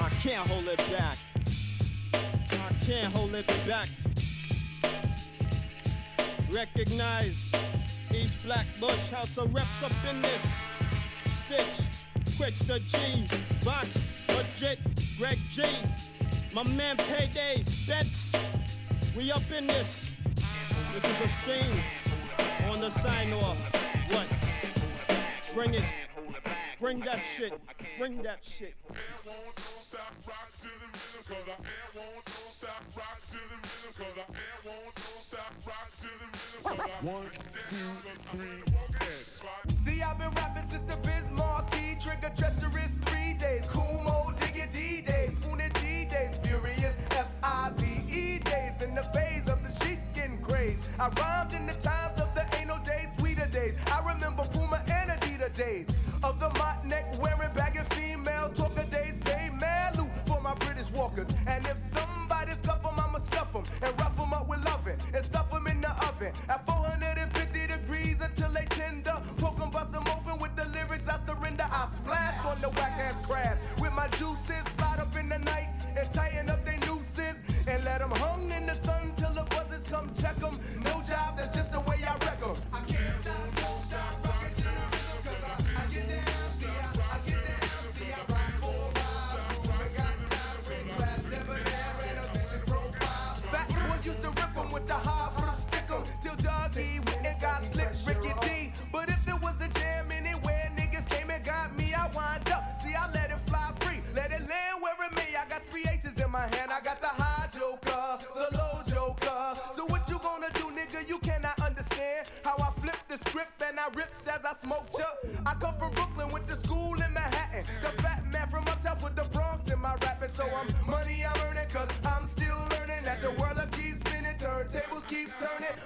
I can't hold it back. I can't hold it back. Recognize East Black Bush House of Reps up in this. Stitch, The G, Vox, Legit, Greg G. My man Payday, Spence. We up in this. This is a sting on the sign off. What? Bring it. Bring that shit. Bring that shit. One, two, three, I've been rapping since the Biz Markie, trigger treacherous three days. Cool mode, diggy D days, Funa G days, furious F-I-V-E days. In the phase of the sheets getting crazed. I rhymed in the times of the ain't no days, sweeter days. I remember Puma and Adidas days. Of the mott neck wearing bagging female talker days. They loot for my British walkers. And if somebody scuff 'em, I'ma stuff 'em and rough 'em up with loving and stuff 'em in the oven. At 450 juices. Slide up in the night and tighten up their nooses and let 'em hung in the sun till the buzzers come check 'em.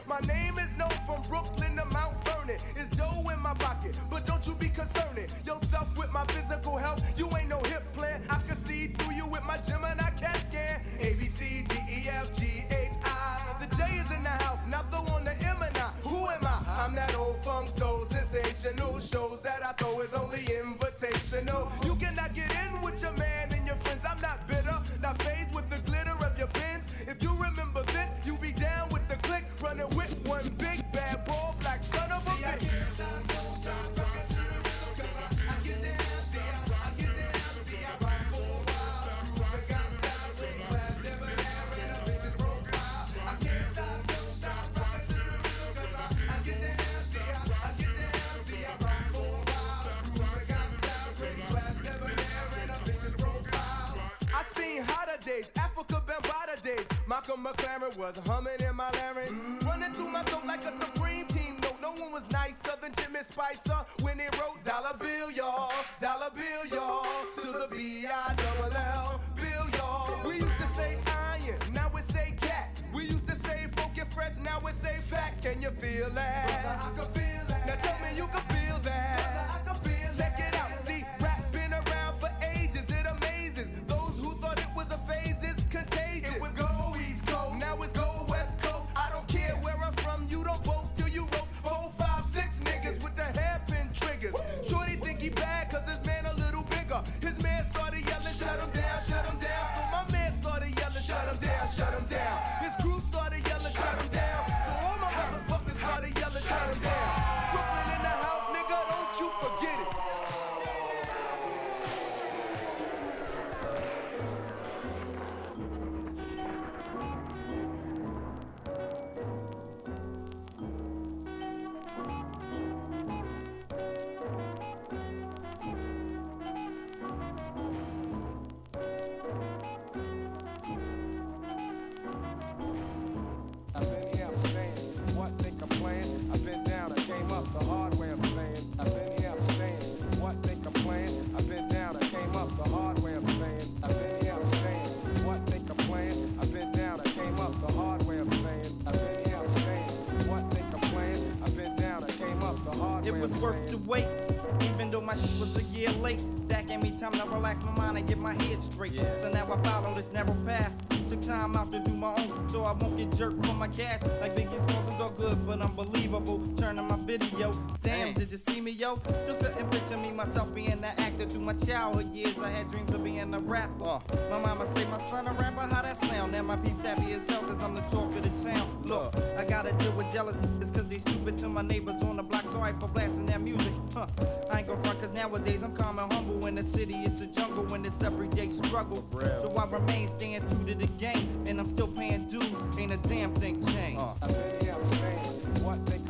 My name is known from Brooklyn Malcolm McLaren was humming in my larynx. Running through my throat like a supreme team note. No one was nicer than Jimmy Spicer when he wrote Dollar Bill, y'all. Dollar Bill, y'all. To the B-I-double-L. Bill, y'all. We used to say iron, now we say cat. We used to say funky fresh, now we say fat. Can you feel that? I can feel that. Now tell me you can feel my childhood years. I had dreams of being a rapper. My mama say my son a rapper, how that sound? Now my peeps happy as hell, cause I'm the talk of the town. Look, I gotta deal with jealous niggas cause they stupid to my neighbors on the block. so I for blasting their music. Huh. I ain't gon' front cause nowadays I'm calm and humble. In the city, it's a jungle when it's everyday struggle. So I remain staying true to the game. And I'm still paying dues. Ain't a damn thing changed. I've been here, I'm staying. What think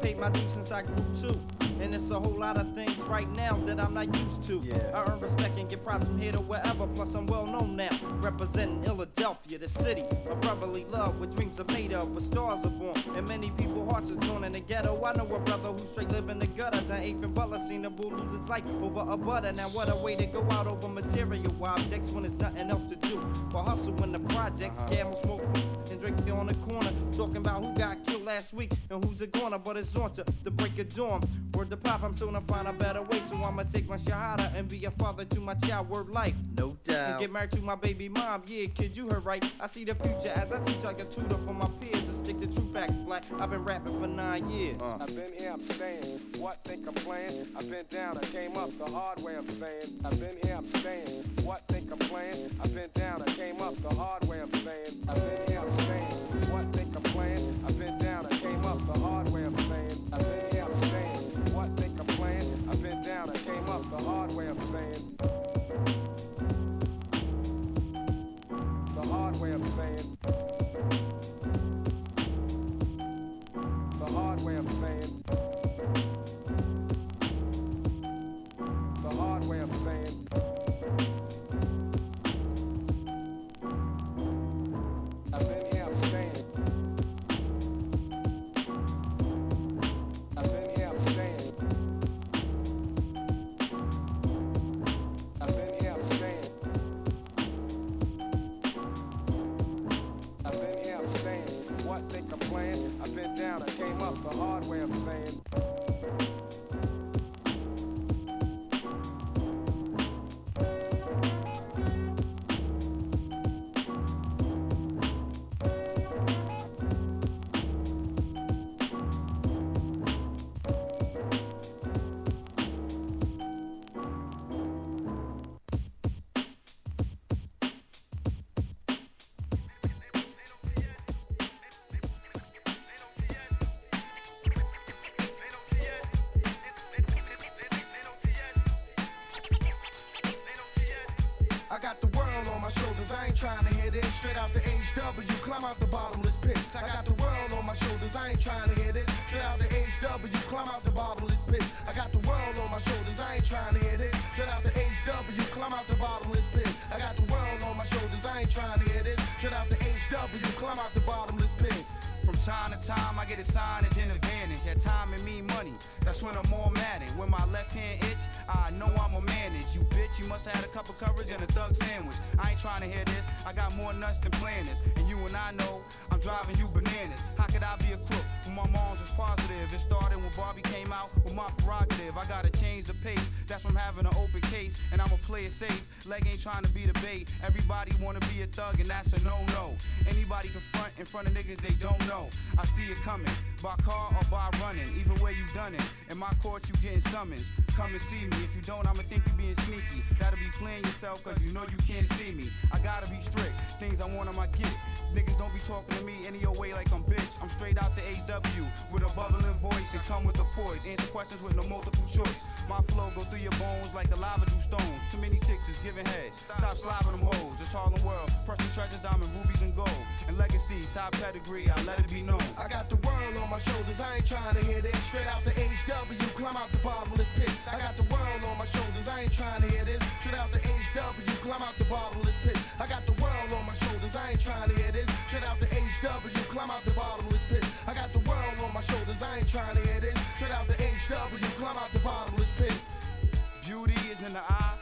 paid my dues since I grew too. And it's a whole lot of things right now that I'm not used to. I earn respect and get props from here to wherever. Plus, I'm well known now. Representing Philadelphia, the city of brotherly love, where dreams are made of, where stars are born. And many people hearts are torn in the ghetto. I know a brother who's straight live in the gutter. Done and Butler, seen a bull lose his life over a butter. Now, what a way to go out over material objects when there's nothing else to do. But hustle in the projects, uh-huh. gamble, smoke, and drink beer on the corner. Talking about who got killed last week and who's it gonna. But it's on to the break of dawn. Word to pop, I'm soon to find a better way. So I'ma take my shahada and be a father to my child. Word life. No doubt. And get married to my baby mom. Yeah, kid, you heard right. I see the future as I teach like a tutor for my peers to stick to true facts black. I've been rapping for nine years. Uh. I've been here, I'm staying. What think I'm playing? I've been down, I came up the hard way, I'm saying. I've been here, I'm staying. What think I'm playing? I've been down, I came up the hard way, I'm saying. I've been here, saying. The hard way, I'm saying. The hard way, I'm saying. Down, I came up the hard way, I'm saying. I see it coming, by car or by running. Either way you done it. In my court, you getting summons. Come and see me. If you don't, I'ma think you being sneaky. That'll be playing yourself, cause you know you can't see me. I gotta be strict. Things I want on my get. Niggas don't be talking to me any old way like I'm bitch. I'm straight out the HW with a bubbling voice and come with the poise. Answer questions with no multiple choice. My flow go through your bones like the lava do stones. Too many chicks is giving head. Stop slobbing them hoes. It's Harlem World. Precious treasures, diamond rubies and gold. And legacy, top pedigree. I let it be known. I got the world on my shoulders, I ain't trying to hear this. Straight out the HW, climb out the bottomless pits. I got the world on my shoulders, I ain't trying to hear this. Straight out the HW, climb out the bottomless pits. I got the world on my shoulders, I ain't trying to hear this. Straight out the HW, climb out the bottomless pits. I got the world on my shoulders, I ain't trying to hear this. Straight out the HW, climb out the bottomless pits. Beauty is in the eye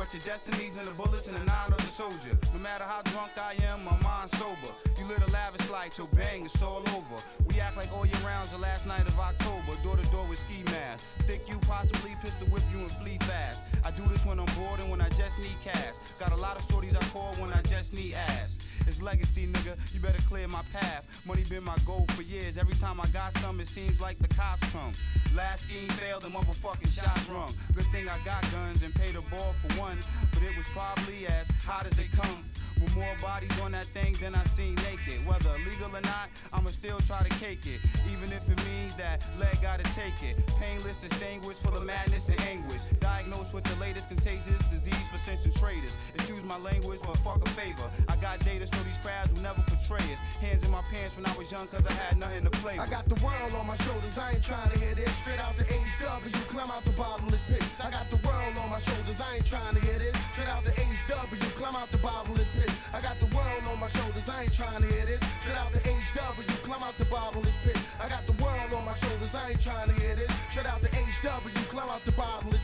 but your destiny's in the bullets and the nine of the soldier. No matter how drunk I am, my mind's sober. You live a lavish life, so bang, it's all over. We act like all year round's the last night of October. Door to door with ski mask. Stick you, possibly pistol whip you and flee fast. I do this when I'm bored and when I just need cash. Got a lot of stories I call when I just need ass. It's legacy, nigga. You better clear my path. Money been my goal for years. Every time I got some, it seems like the cops come. Last scheme failed and motherfucking shots rung. Good thing I got guns and paid a ball for one, but it was probably as hot as it come. With more bodies on that thing than I seen naked. Whether legal or not, I'ma still try to cake it. Even if it means that leg gotta take it. Painless, distinguished, full of madness and anguish. Diagnosed with the latest contagious disease for sentient traders. Excuse my language, but fuck a favor. I got data so these crowds will never portray us. Hands in my pants when I was young, cause I had nothing to play with. I got the world on my shoulders, I ain't trying to hear this. Straight out the HW, climb out the bottomless pits. I got the world on my shoulders, I ain't trying to hear this. Straight out the HW, climb out the bottomless pits. I got the world on my shoulders, I ain't trying to hear this. Straight out the HW, climb out the bottomless pits. I got the world on my shoulders, I ain't trying to hear this. Straight out the HW, climb out the bottomless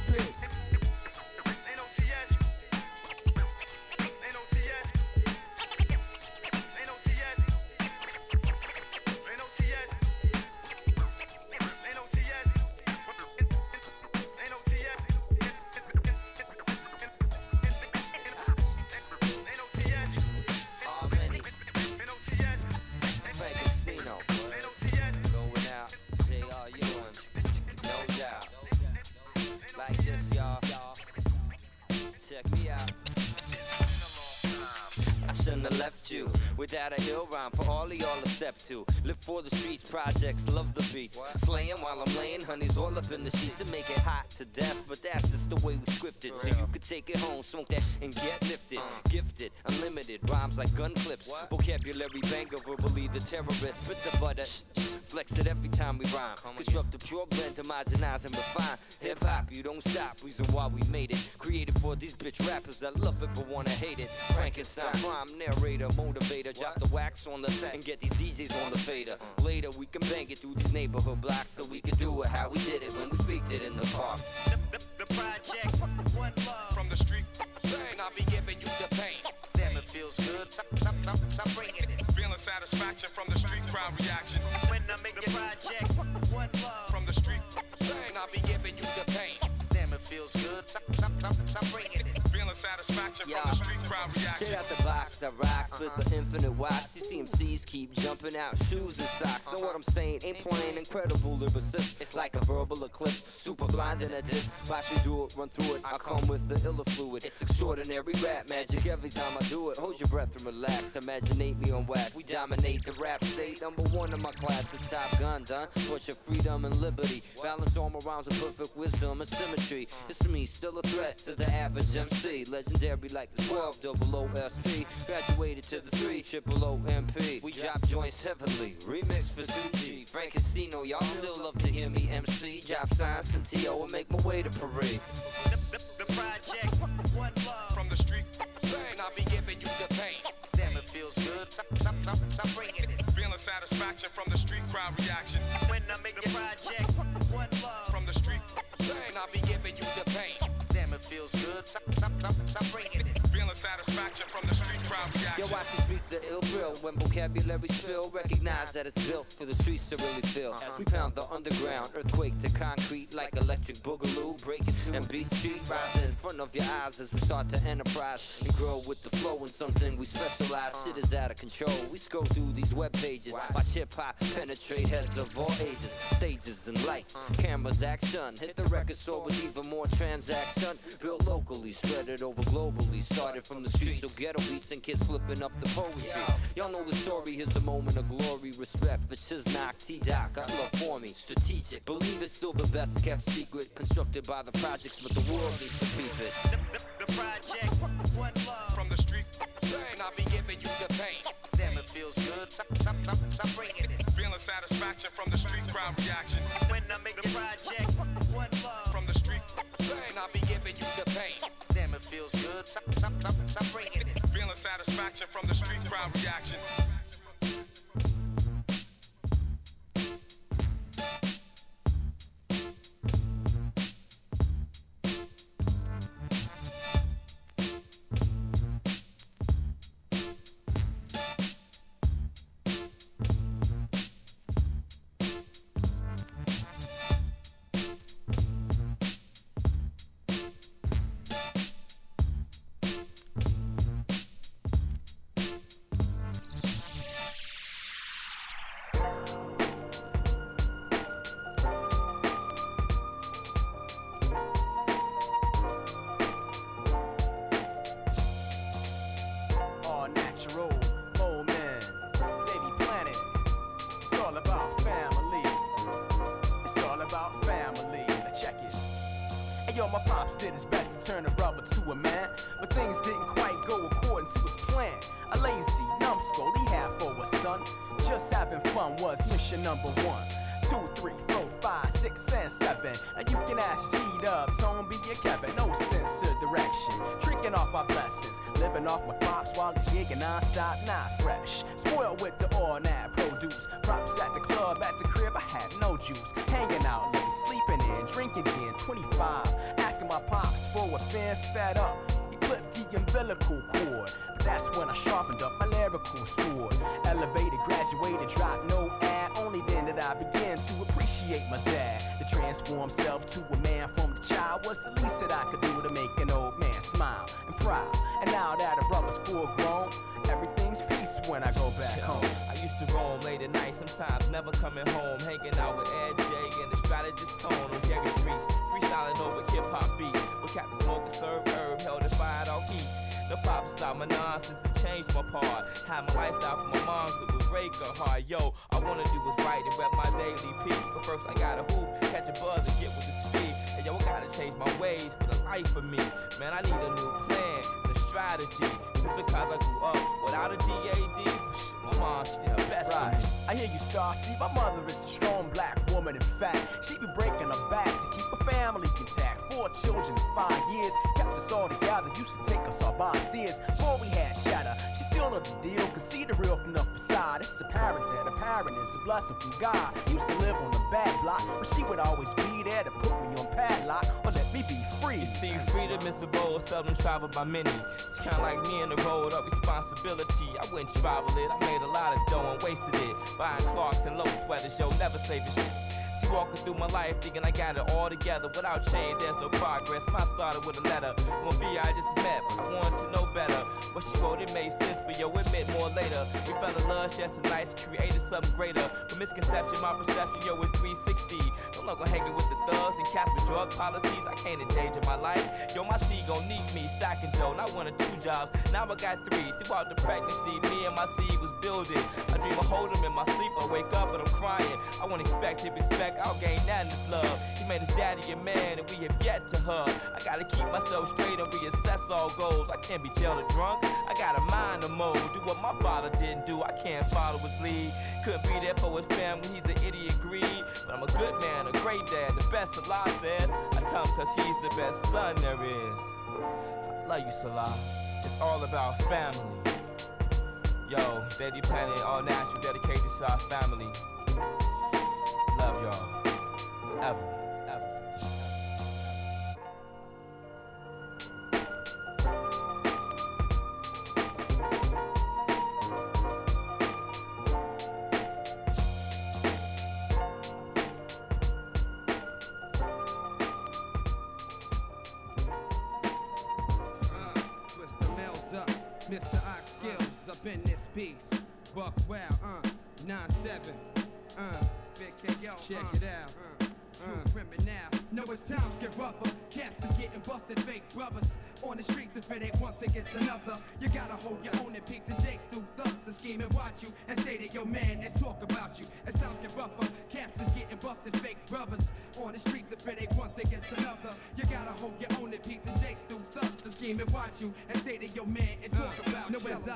without a hill rhyme for all of y'all to step to. Live for the streets, projects, love the beats. Slaying while I'm laying, honey's all up in the sheets and make it hot to death. But that's just the way we scripted. So you could take it home, smoke that and get lifted. Gifted, unlimited, rhymes like gun clips. Vocabulary banger, verbally the terrorist. Spit the butter, flex it every time we rhyme. Construct a pure blend, homogenize and refine. Hip hop, you don't stop, reason why we made it. Created for these bitch rappers that love it but wanna hate it. Frankenstein, rhyme narrator, motivator. Drop the wax on the set and get these DJs on the fader. Later, we can bang it through these neighborhood blocks so we can do it how we did it when we faked it in the park. The project, one love from the street. And I'll be giving you the pain. Damn, it feels good. Stop, stop, stop, stop bringing it. Feeling Feeling satisfaction from the street crowd reaction. When I make the project, one love. From the street, and I'll be giving you the pain. Damn, it feels good. Stop, stop, stop, stop bringing it. Satisfaction from the street crowd reaction. Straight out the box, I rock with the uh-huh. infinite wax. You see MCs keep jumping out, shoes and socks. Know what I'm saying? Ain't playing incredible lyricist. It's like a verbal eclipse, super blind in a disc. Watch me do it, run through it. I come with the iller fluid. It's extraordinary rap magic every time I do it. Hold your breath and relax. Imaginate me on wax. We dominate the rap state. Number one in my class, the top gun done. Torture freedom and liberty. Balance all my rhymes with perfect wisdom and symmetry. It's me, still a threat to the average MC. Legendary like the 12 double OSP. Graduated to the 3 triple OMP. We drop joints heavily. Remix for 2G. Frankistino, y'all still love to hear me MC. Drop signs and T.O. and make my way to parade. The, the project, one love. From the street, and I'll be giving you the pain. Damn, it feels good. Stop, stop, stop, stop bringing it. feeling satisfaction from the street crowd reaction. When I make the project, one love. From the street, and I'll be giving you the pain. Feels good. Stop, stop, stop, stop bringing it. feeling satisfaction from the street crowd reaction. Yo, watch me speak the ill thrill when vocabulary spill. Recognize that it's built for the streets to really feel. As we pound the underground, earthquake to concrete like electric boogaloo. Break it to and beat street, rise in front of your eyes as we start to enterprise and grow with the flow in something we specialize. Shit is out of control. We scroll through these web pages, watch hip hop penetrate heads of all ages, stages and lights, uh-huh. cameras, action. Hit the record store with even more transaction. Built locally, spread it over globally. Started from the streets, so ghetto beats and kids flipping up the poetry. Y'all know the story. Here's a moment of glory, respect for Shiznok, T Doc. I love for me, strategic. Believe it's still the best kept secret, constructed by the projects, but the world needs to peep it. The, the, the project, one love. From the street, and I'll be giving you the pain. Damn, it feels good. Stop, stop, stop, stop bringing it. feeling satisfaction from the street crowd reaction. When I make the project, one love. And I'll be giving you the pain. Damn, it feels good. Stop, stop, stop, stop bringing it. feeling satisfaction from the street crowd reaction. Sometimes never coming home, hanging out with Ed J and the strategist tone on Gary Streets, freestyling over hip hop beats. With Captain Smoke and Serve Herb held fired out heat. The pop stopped my nonsense and changed my part. Had my lifestyle for my mom, it was break her heart. Yo, I wanna do what's right and rep my daily peak. But first I gotta hoop, catch a buzz and get with the speed. And yo, I gotta change my ways for the life of me. Man, I need a new plan and a strategy. Because I grew up without a DAD. My mom, she did her best Right. I hear you, Star. See, my mother is a strong black woman. In fact, she be breaking her back to keep her family intact. Four children in five years kept us all together. Used to take us all by sears. Before we had she still know the deal, can see the real from the facade. It's apparent that a parent is a blessing from God. Used to live on the bad block, but she would always be there to put me on padlock or let me be free. You see, freedom is a road seldom traveled by many. It's kinda like me in the road of responsibility. I wouldn't travel it, I made a lot of dough and wasted it. Buying Clarks and low sweaters, yo, never save a shit. Walking through my life thinking I got it all together. Without change, there's no progress. Mine started with a letter from I just met, I wanted to know better. What she wrote, it made sense, but yo, it meant more later. We fell in love, shared some nights, created something greater. But misconception, my perception, yo, with 360. No longer hanging with the thugs and cats with drug policies. I can't endanger my life. Yo, my seed gon' need me, stacking dough, not one or two jobs. Now I got three. Throughout the pregnancy, me and my seed was building. I dream of holding him in my sleep. I wake up and I'm crying. I want expected respect. I'll gain that this love. He made his daddy a man, and we have yet to hug. I gotta keep myself straight and reassess all goals. I can't be jailed or drunk. I gotta mind the mold. Do what my father didn't do. I can't follow his lead. Couldn't be there for his family. He's an idiot greed. But I'm a good man, a great dad. The best Allah says. I tell him cause he's the best son there is. I love you, Salah. It's all about family. Yo, Daddy Planet, all natural, dedicated to our family. Love y'all. Forever. And watch you and say that your man and talk about you. As times get rougher, caps is getting busted, fake brothers. On the streets, if it ain't one thing, it's another. You gotta hold your own and peek the jakes through thugs to scheme and watch you and say that your man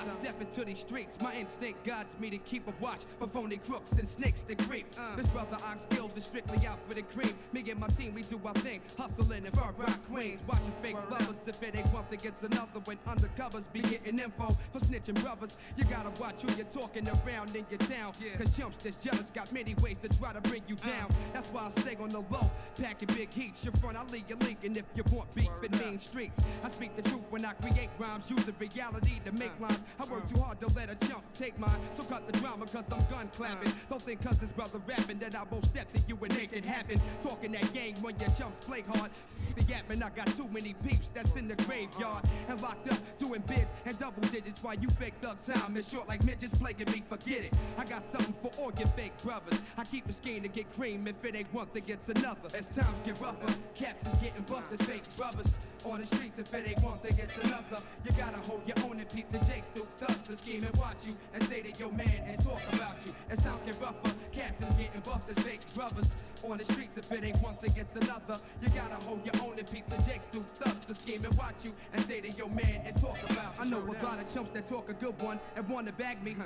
I step into these streets, my instinct guides me to keep a watch for phony crooks and snakes that creep. This brother Ox skills is strictly out for the cream. Me and my team, we do our thing, hustling in far rock queens, watching fake lovers. If it ain't one thing, it's another. When undercovers be getting info for snitching brothers, you gotta watch who you're talking around in your town. Cause chumps that's jealous got many ways to try to bring you down. That's why I stay on the low, packing big heats. Your front, I leave you leaking if you want beef in mean streets. I speak the truth when I create rhymes, using reality to make lines. I work too hard to let a chump take mine. So cut the drama, cause I'm gun clapping. Don't think cause this brother rapping that I won't step to you and make it happen. Talking that game when your chumps play hard. The yapping, I got too many peeps that's in the graveyard and locked up doing bids and double digits while you fake thug time is short like midgets plaguing me. Forget it. I got something for all your fake brothers. I keep a scheme to get cream if it ain't one thing, it's another. As times get rougher, caps is getting busted, fake brothers. On the streets, if it ain't one thing, it's another. You gotta hold your own and peep the jakes through thugs to scheme and watch you and say that your man and talk about you. As times get rougher, caps is getting busted, fake brothers. On the streets, if it ain't one thing, it's another. You gotta hold your own and peep the jakes through thugs to scheme and watch you and say that your man and talk about you. I know a lot of chumps that talk a good one and wanna bag me.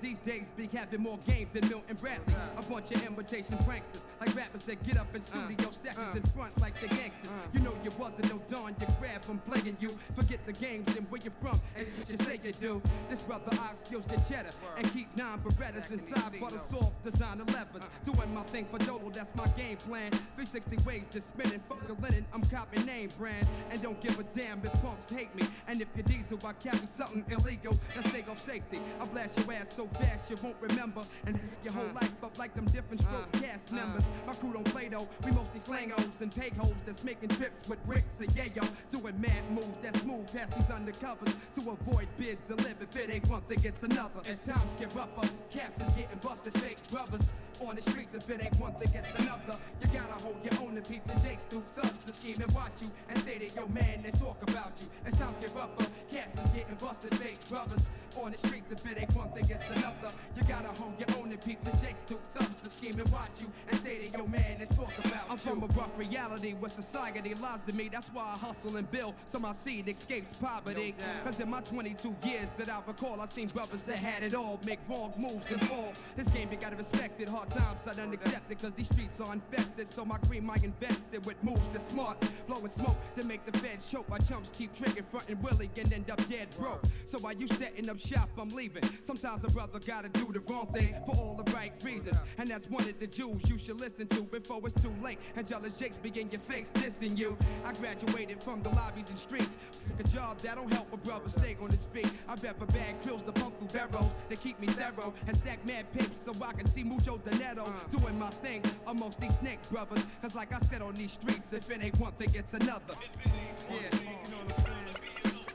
These days, be having more game than Milton Bradley. A bunch of imitation pranksters, like rappers that get up in studio uh, sessions uh. in front like the gangsters. Uh. You know you wasn't no don, you grab from playing you. Forget the games and where you're from and what you say you do. This brother ox skills get cheddar and keep nine Berettas inside butter soft designer levers. Doing my thing for Dolo, that's my game plan. 360 ways to spin it, fuck the linen, I'm copying name brand. And don't give a damn if punks hate me. And if you're diesel, I carry something illegal, that's stay off safety. I blast your ass so fast you won't remember. And your whole life up like them different stroke cast members. My crew don't play though, we mostly slangos and take hoes that's making trips with bricks and yayo. Doing mad moves that's move past these undercovers to avoid bids and live. If it ain't one thing, it's another. As times get rougher, caps is getting busted, fake brothers. On the streets, if it ain't one thing, it's another. You gotta hold your own and peep the jakes through thugs to scheme and watch you and say that your man and talk about you. As times get rougher, caps is getting busted, fake brothers. On the streets, if it ain't one thing, it's another. You gotta hold your own and peep the jakes through thugs to scheme and watch you and say that your man and talk about you. I'm from a rough reality where society lies to me. That's why I hustle and build so my seed escapes poverty. Cause in my 22 years that I recall, I seen brothers that had it all make wrong moves and fall. This game you gotta respect it. Hard times I done accepted cause these streets are infested. So my cream I invested with moves that's smart. Blowing smoke to make the feds choke. My chumps keep tricking, frontin' Willie and end up dead broke. So while you setting up shop, I'm leaving. Sometimes a brother gotta do the wrong thing for all the right reasons. And that's one of the Jews you should listen to before it's too late. And jealous jakes be in your face dissing you. I graduated from the lobbies and streets. A job that don't help a brother stay on his feet. I better bag krills to pump through barrels. To keep me thorough and stack mad pips so I can see mucho dinero doing my thing amongst these snake brothers. Cause like I said on these streets, if it ain't one thing, it's another. Yeah.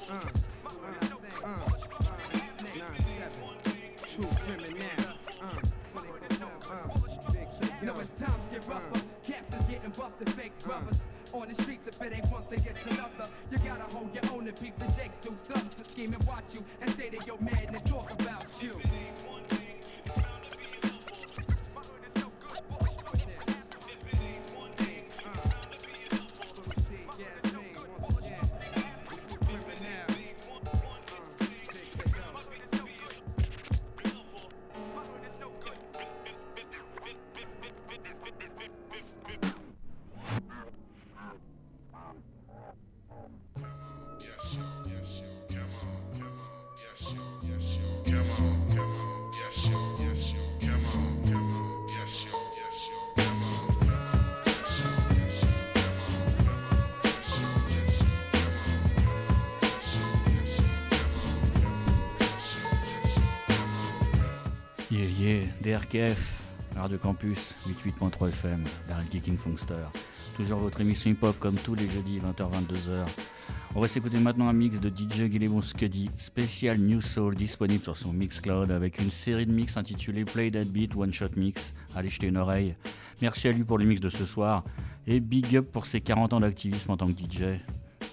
Uh, uh, uh, uh, True criminal. Uh, uh, Yo, as times get rougher, cats is getting busted, fake brothers. On the it ain't one thing, it's another. You gotta hold your own and peep the jakes do thugs to scheme and watch you and say that you're mad and talk about DRKF, Radio Campus, 88.3 FM, Daryl Kicking Funkster. Toujours votre émission hip-hop comme tous les jeudis, 20h-22h. On va s'écouter maintenant un mix de DJ Guillemot Scuddy, spécial New Soul, disponible sur son Mixcloud avec une série de mix intitulée Play That Beat One Shot Mix. Allez jeter une oreille. Merci à lui pour le mix de ce soir et big up pour ses 40 ans d'activisme en tant que DJ,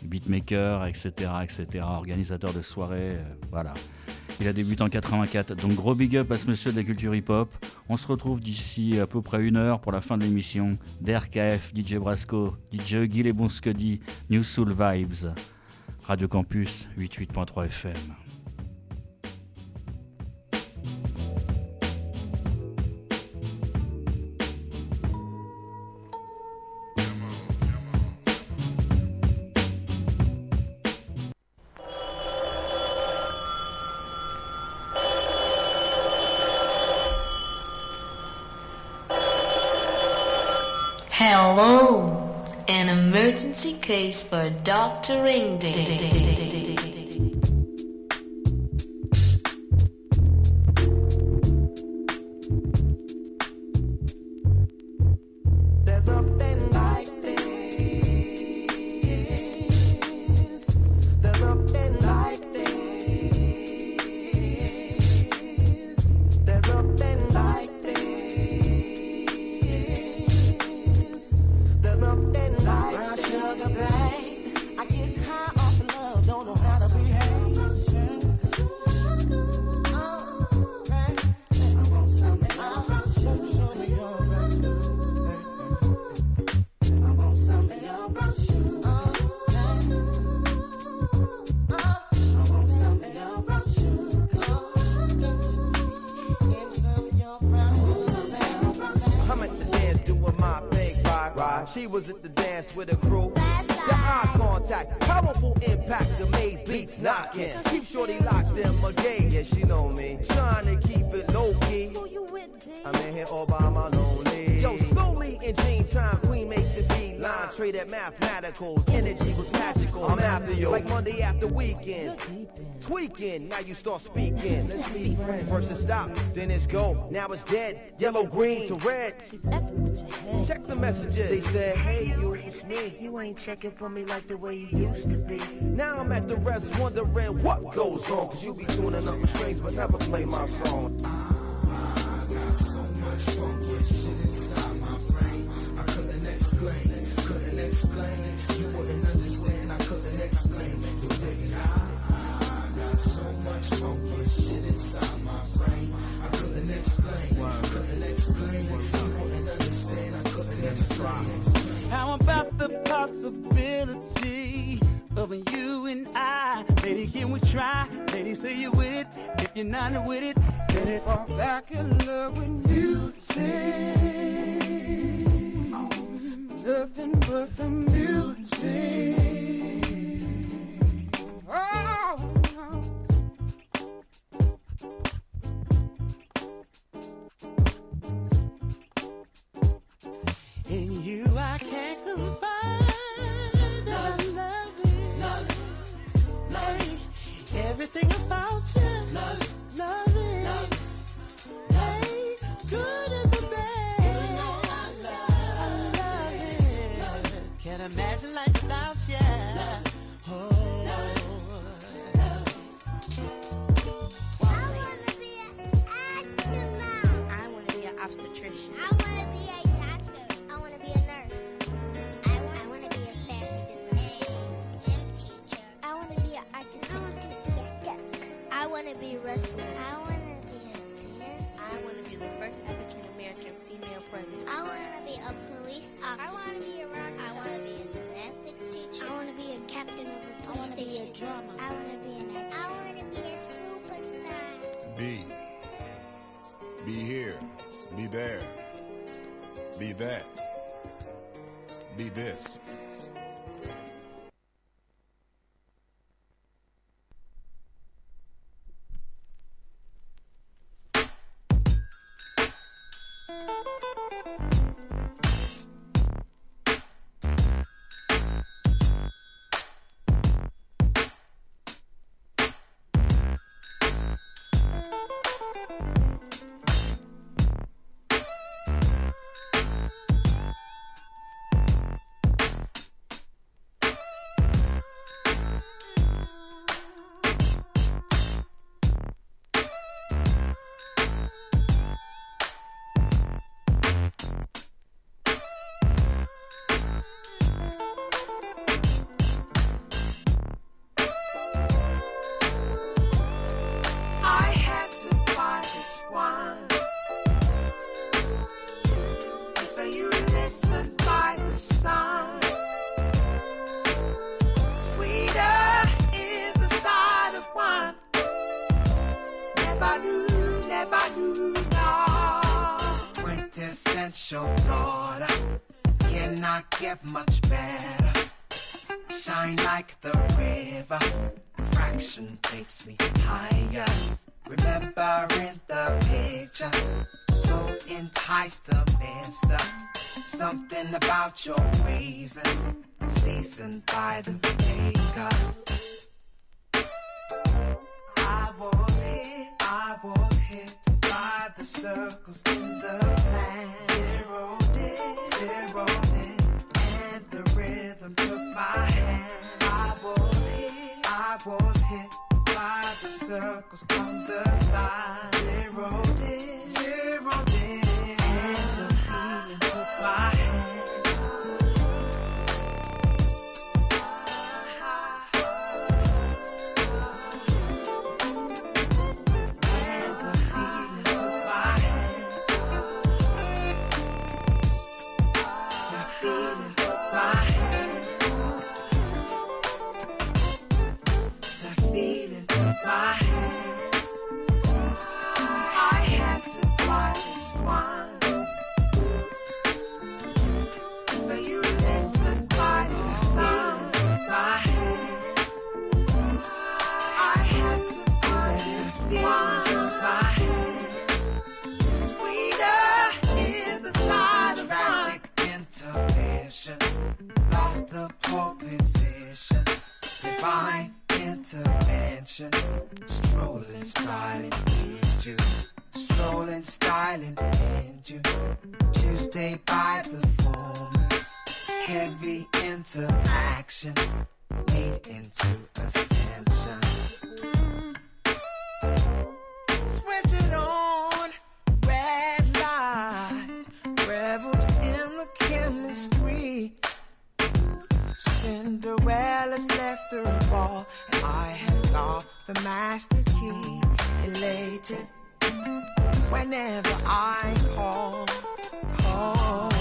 beatmaker, etc., etc., organisateur de soirées, euh, voilà. Il a débuté en 84, donc gros big up à ce monsieur de la culture hip-hop. On se retrouve d'ici à peu près une heure pour la fin de l'émission. DRKF, DJ Brasco, DJ Guy Scuddy, New Soul Vibes. Radio Campus, 88.3 FM. Case for Dr. First it stop, then it's go. Now it's dead. Yellow, green to red. She's effing with your head. Check the messages. They said, hey, you, it's me. You ain't checking for me like the way you used to be. Now I'm at the rest wondering what goes on. Cause you be tuning up my strings, but never play my song. I, I got so much funky shit inside my brain. I couldn't explain, couldn't explain. You wouldn't understand, I couldn't explain. So baby, I, I got so much funky shit inside my brain. I couldn't explain, couldn't explain. You wouldn't understand, I couldn't explain. How about the possibility of you and I. Lady, can we try? Lady, say you with it. If you're not with it, let it fall back in love with music. Nothing but the music. Oh. In you, I can't confide. I love it. Love it. Love it. Everything about you. Love it. Love it. Love it. Hey, good and the bad. You know I love, I love it. Love it. Can't imagine life without you. Oh. I want to be an obstetrician. Cinderella's left her ball, and I have got the master key. Elated whenever I call, call.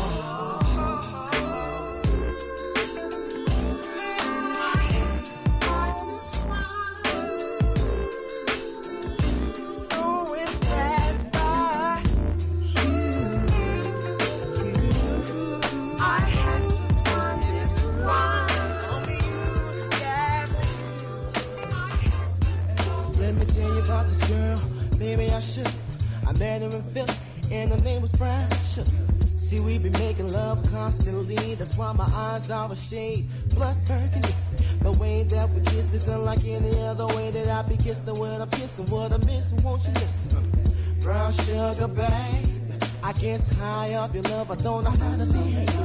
met her in Philly, and her name was Brown Sugar. See, we be making love constantly, that's why my eyes are a shade, blood burgundy. The way that we kiss is like any other way that I be kissing when I'm kissing what I'm missing, won't you listen? Brown sugar, babe, I guess high up your love, I don't know how to behave.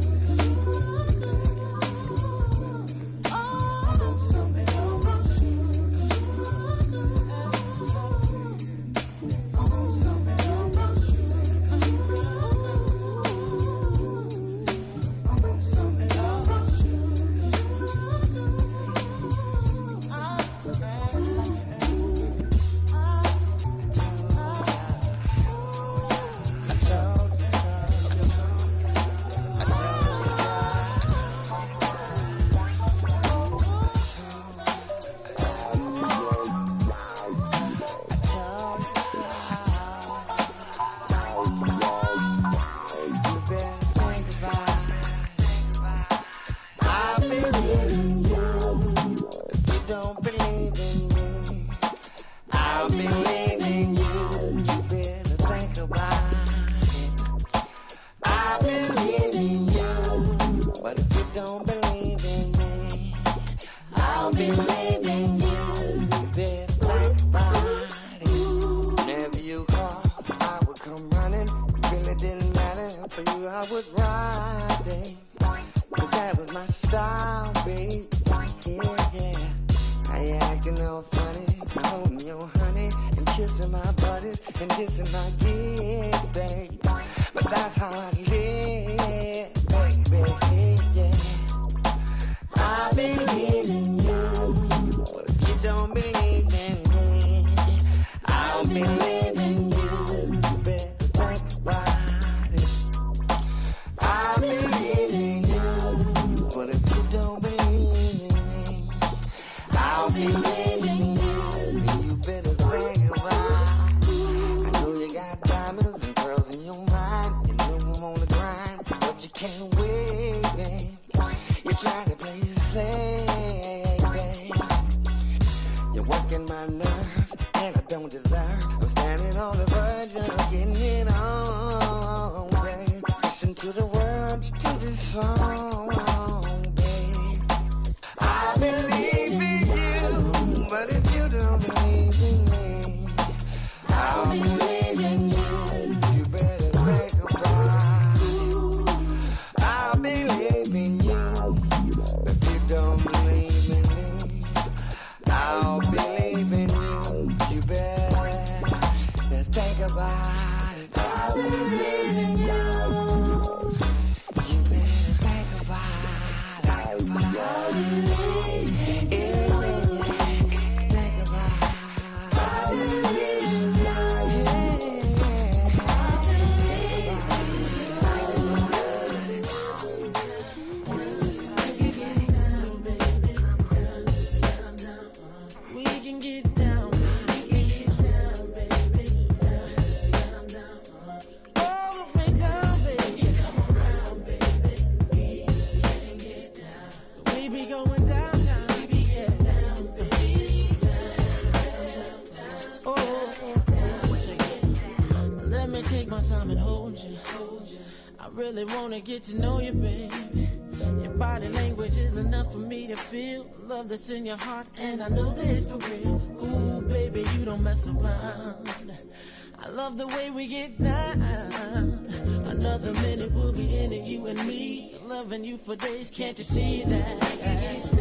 In your mind. You know I'm on the grind, but you can't wait. You're trying to play it safe. You're working my nerves, and I don't deserve. I'm standing on the verge of getting it on, babe. Listen to the words to this song, wanna get to know you, baby. Your body language is enough for me to feel love that's in your heart, and I know that it's for real. Ooh, baby, you don't mess around. I love the way we get down. Another minute we'll be in it, you and me. Loving you for days, can't you see that?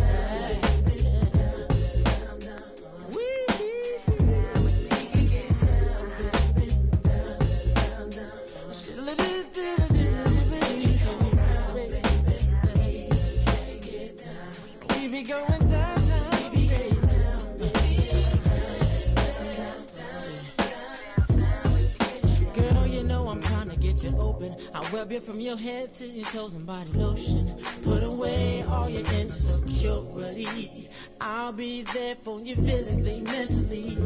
open. I rub you from your head to your toes and body lotion. Put away all your insecurities. I'll be there for you physically, mentally.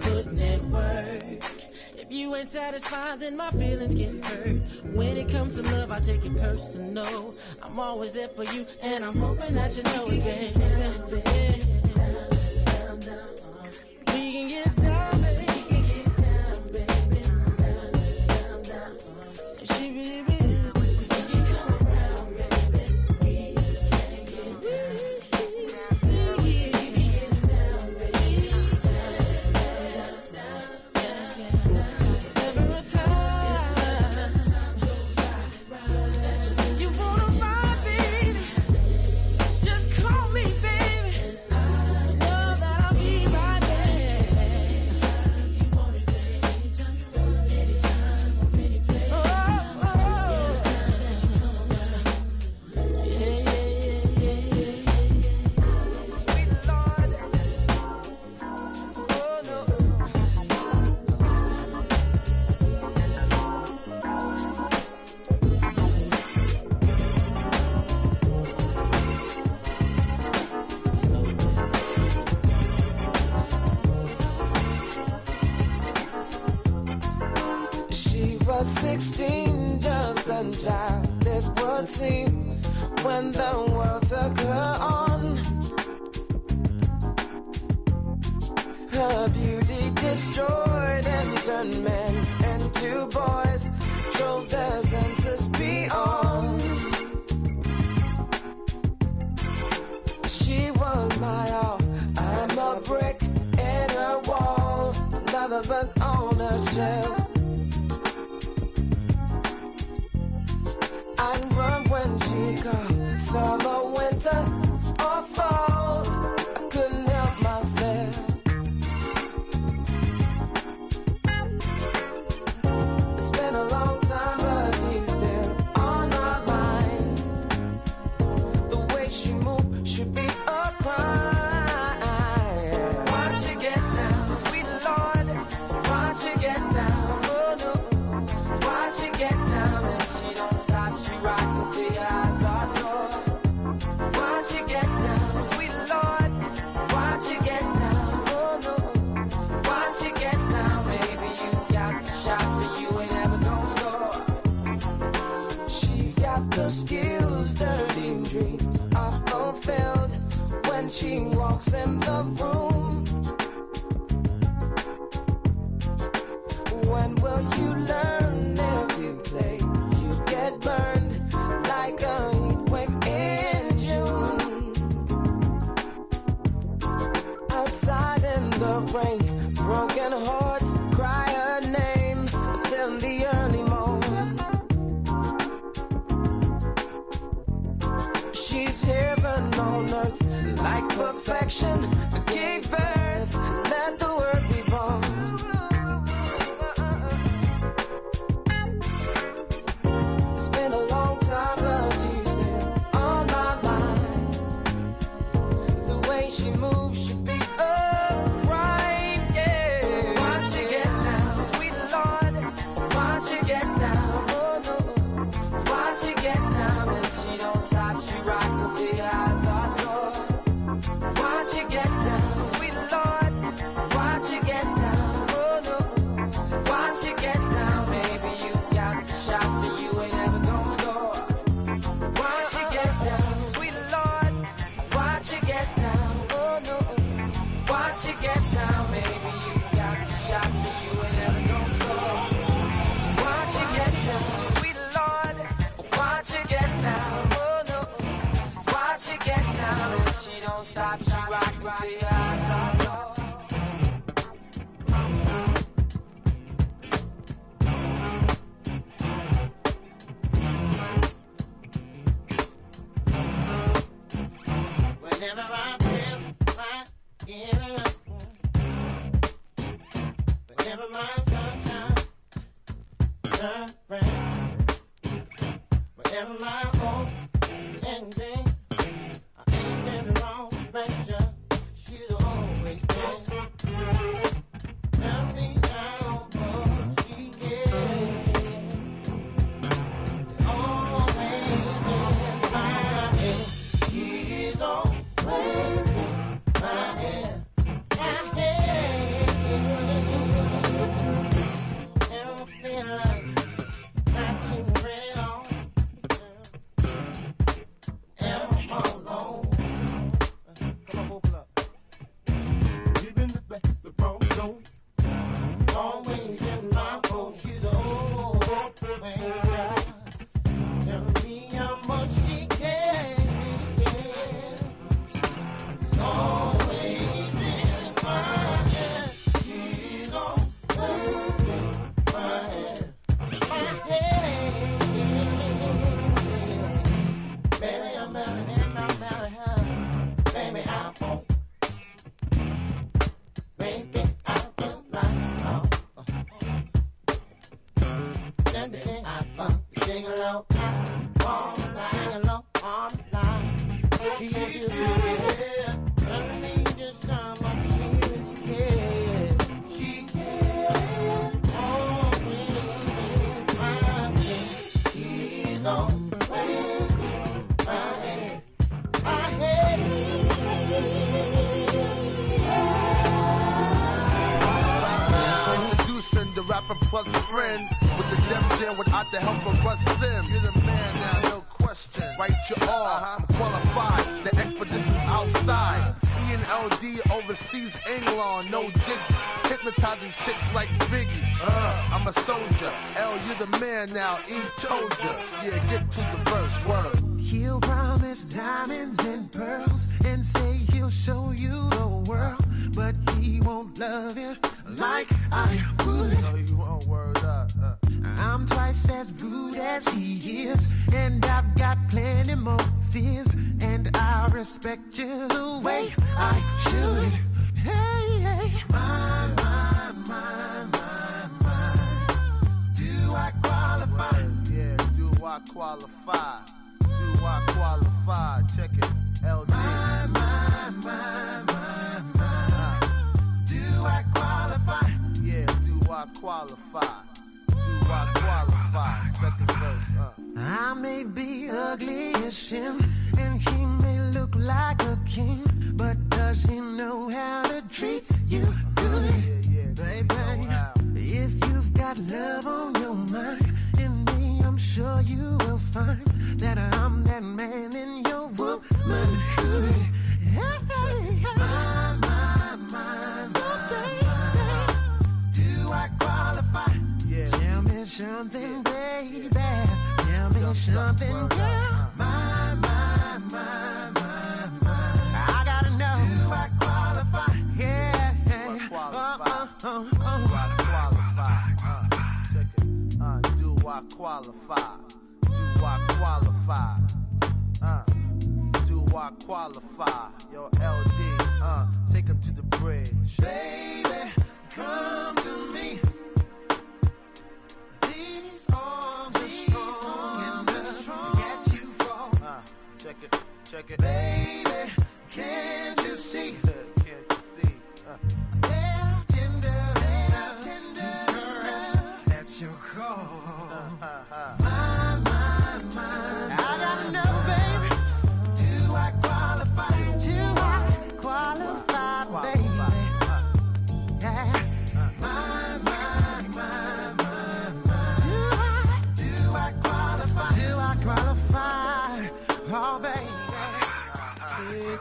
Putting in work. If you ain't satisfied, then my feelings get hurt. When it comes to love, I take it personal. I'm always there for you, and I'm hoping that you know it, baby. We can get was 16, just a child, it would seem, when the world took her on. Her beauty destroyed and turned men into boys, drove their senses beyond. She was my all, I'm a brick in her wall, another book on her shelf. summer, winter, or fall. she walks in the room.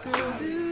Girl, do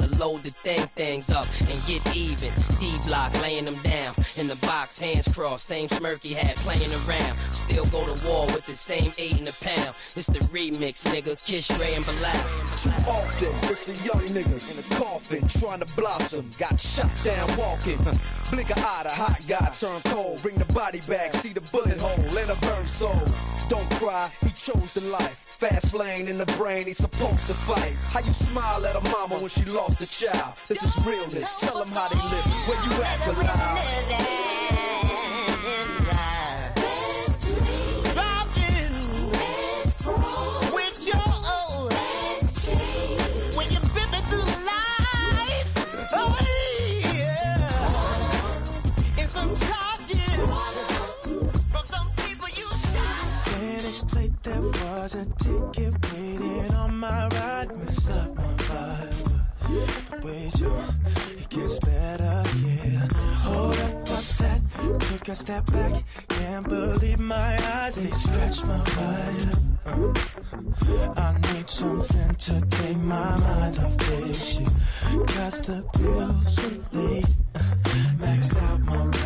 and load the thing things up and get even. D block laying them down in the box, hands crossed, same smirky hat playing around. Still go to war with the same eight in the pound. It's the remix, nigga. Kiss Ray and Bilal. Too often, it's a young nigga in a coffin trying to blossom. Got shot down walking. Blink a eye, the hot guy turn cold. Bring the body back, see the bullet hole in a burn soul. Don't cry, he chose the life. Fast lane in the brain, he's supposed to fight. How you smile at a mama when she lost a child? This is realness. Tell them how they live. Where you at, Bilal? Step back, can't believe my eyes. They scratch my vibe. Uh, I need something to take my mind off this shit. Cause the bills are late. Uh, maxed out my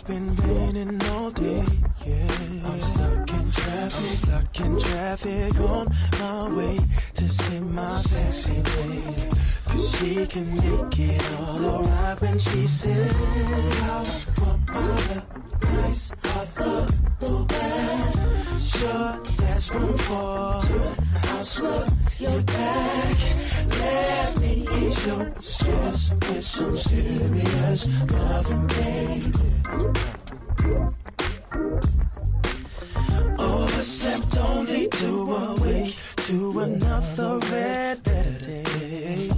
it's been raining all day, yeah. I'm stuck in traffic, I'm stuck in traffic on my way to see my sexy lady. Cause she can make it all alright when she said, Out from my nice hot bath. Sure, there's room for two. I'll scrub your back. Let me ease your stress with some serious loving, baby. Overslept only to awake to another red day.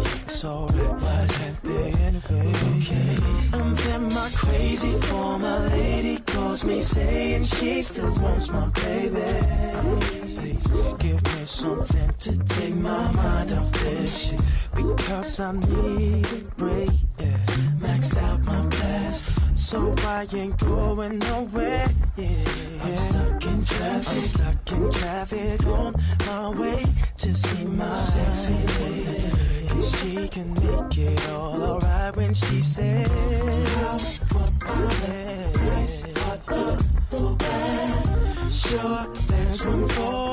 It's alright, but can't be anyway. Okay. And then my crazy former lady calls me saying she still wants my baby. Give me something to take my mind off this shit because I need a break. Yeah. Maxed out my blast, so I ain't going nowhere. Yeah. I'm stuck in traffic, I'm stuck in traffic on my way to see my sexy lady. And she can make it all alright when she said, Sure, there's room for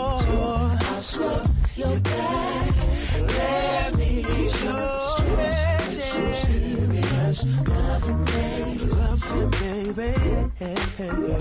loving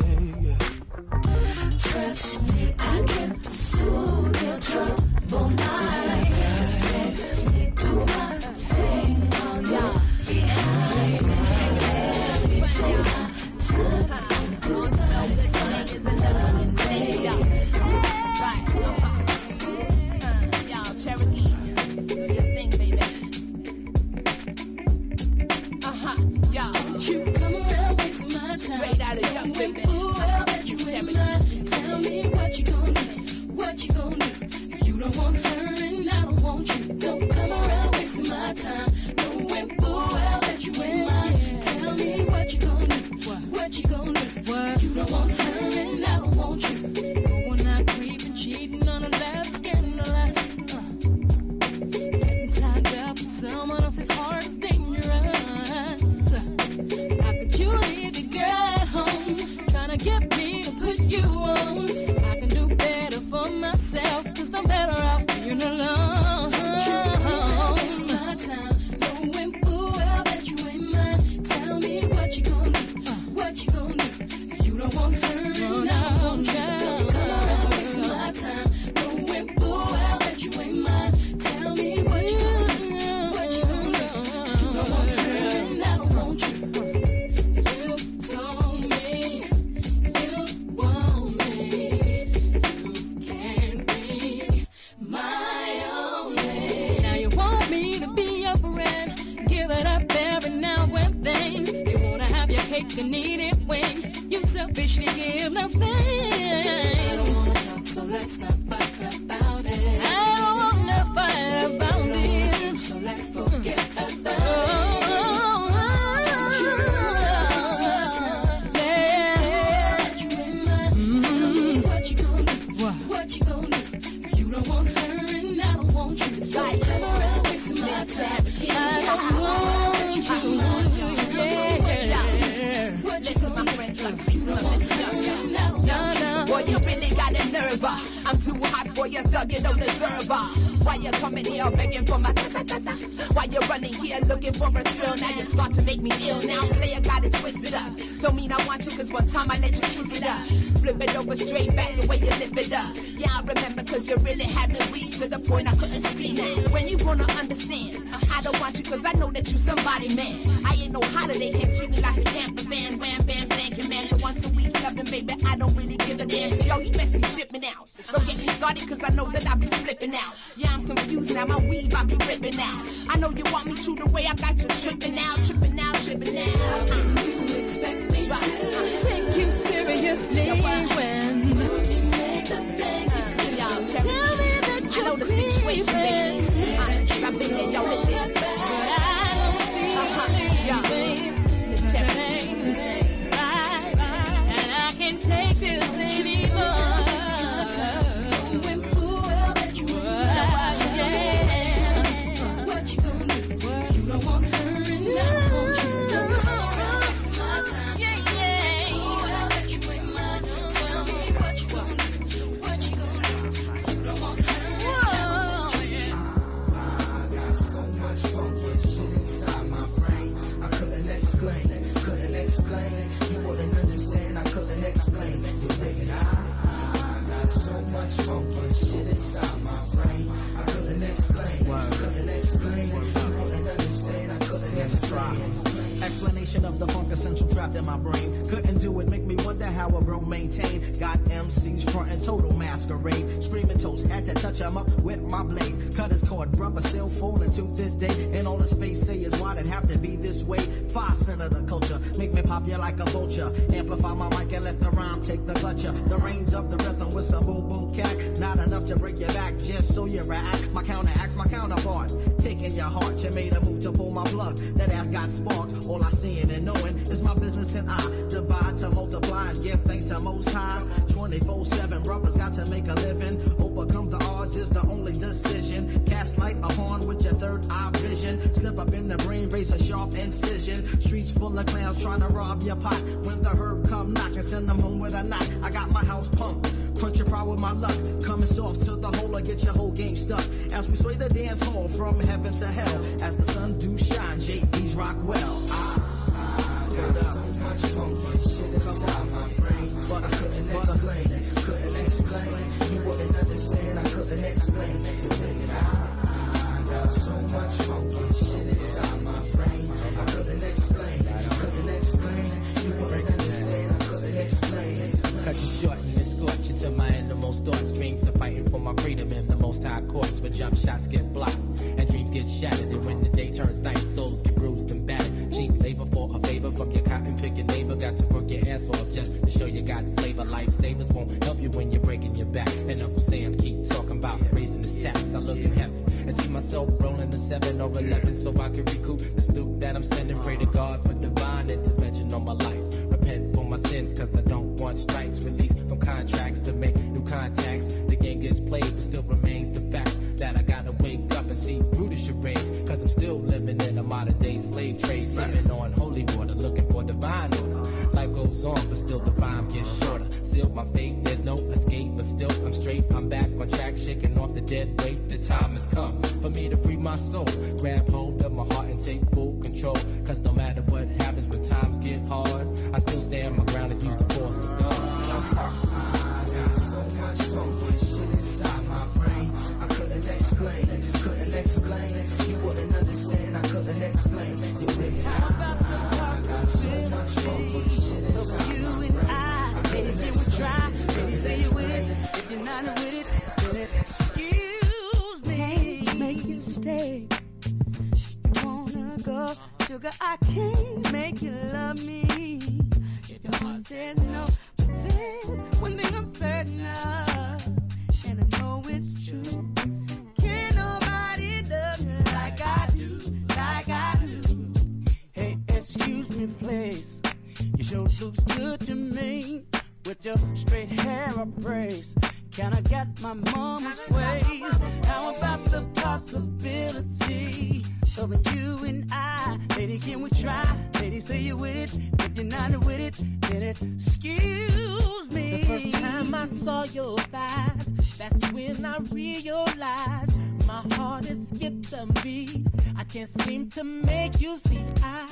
excuse me. The first time I saw your thighs, that's when I realized my heart has skipped a beat. I can't seem to make you see. I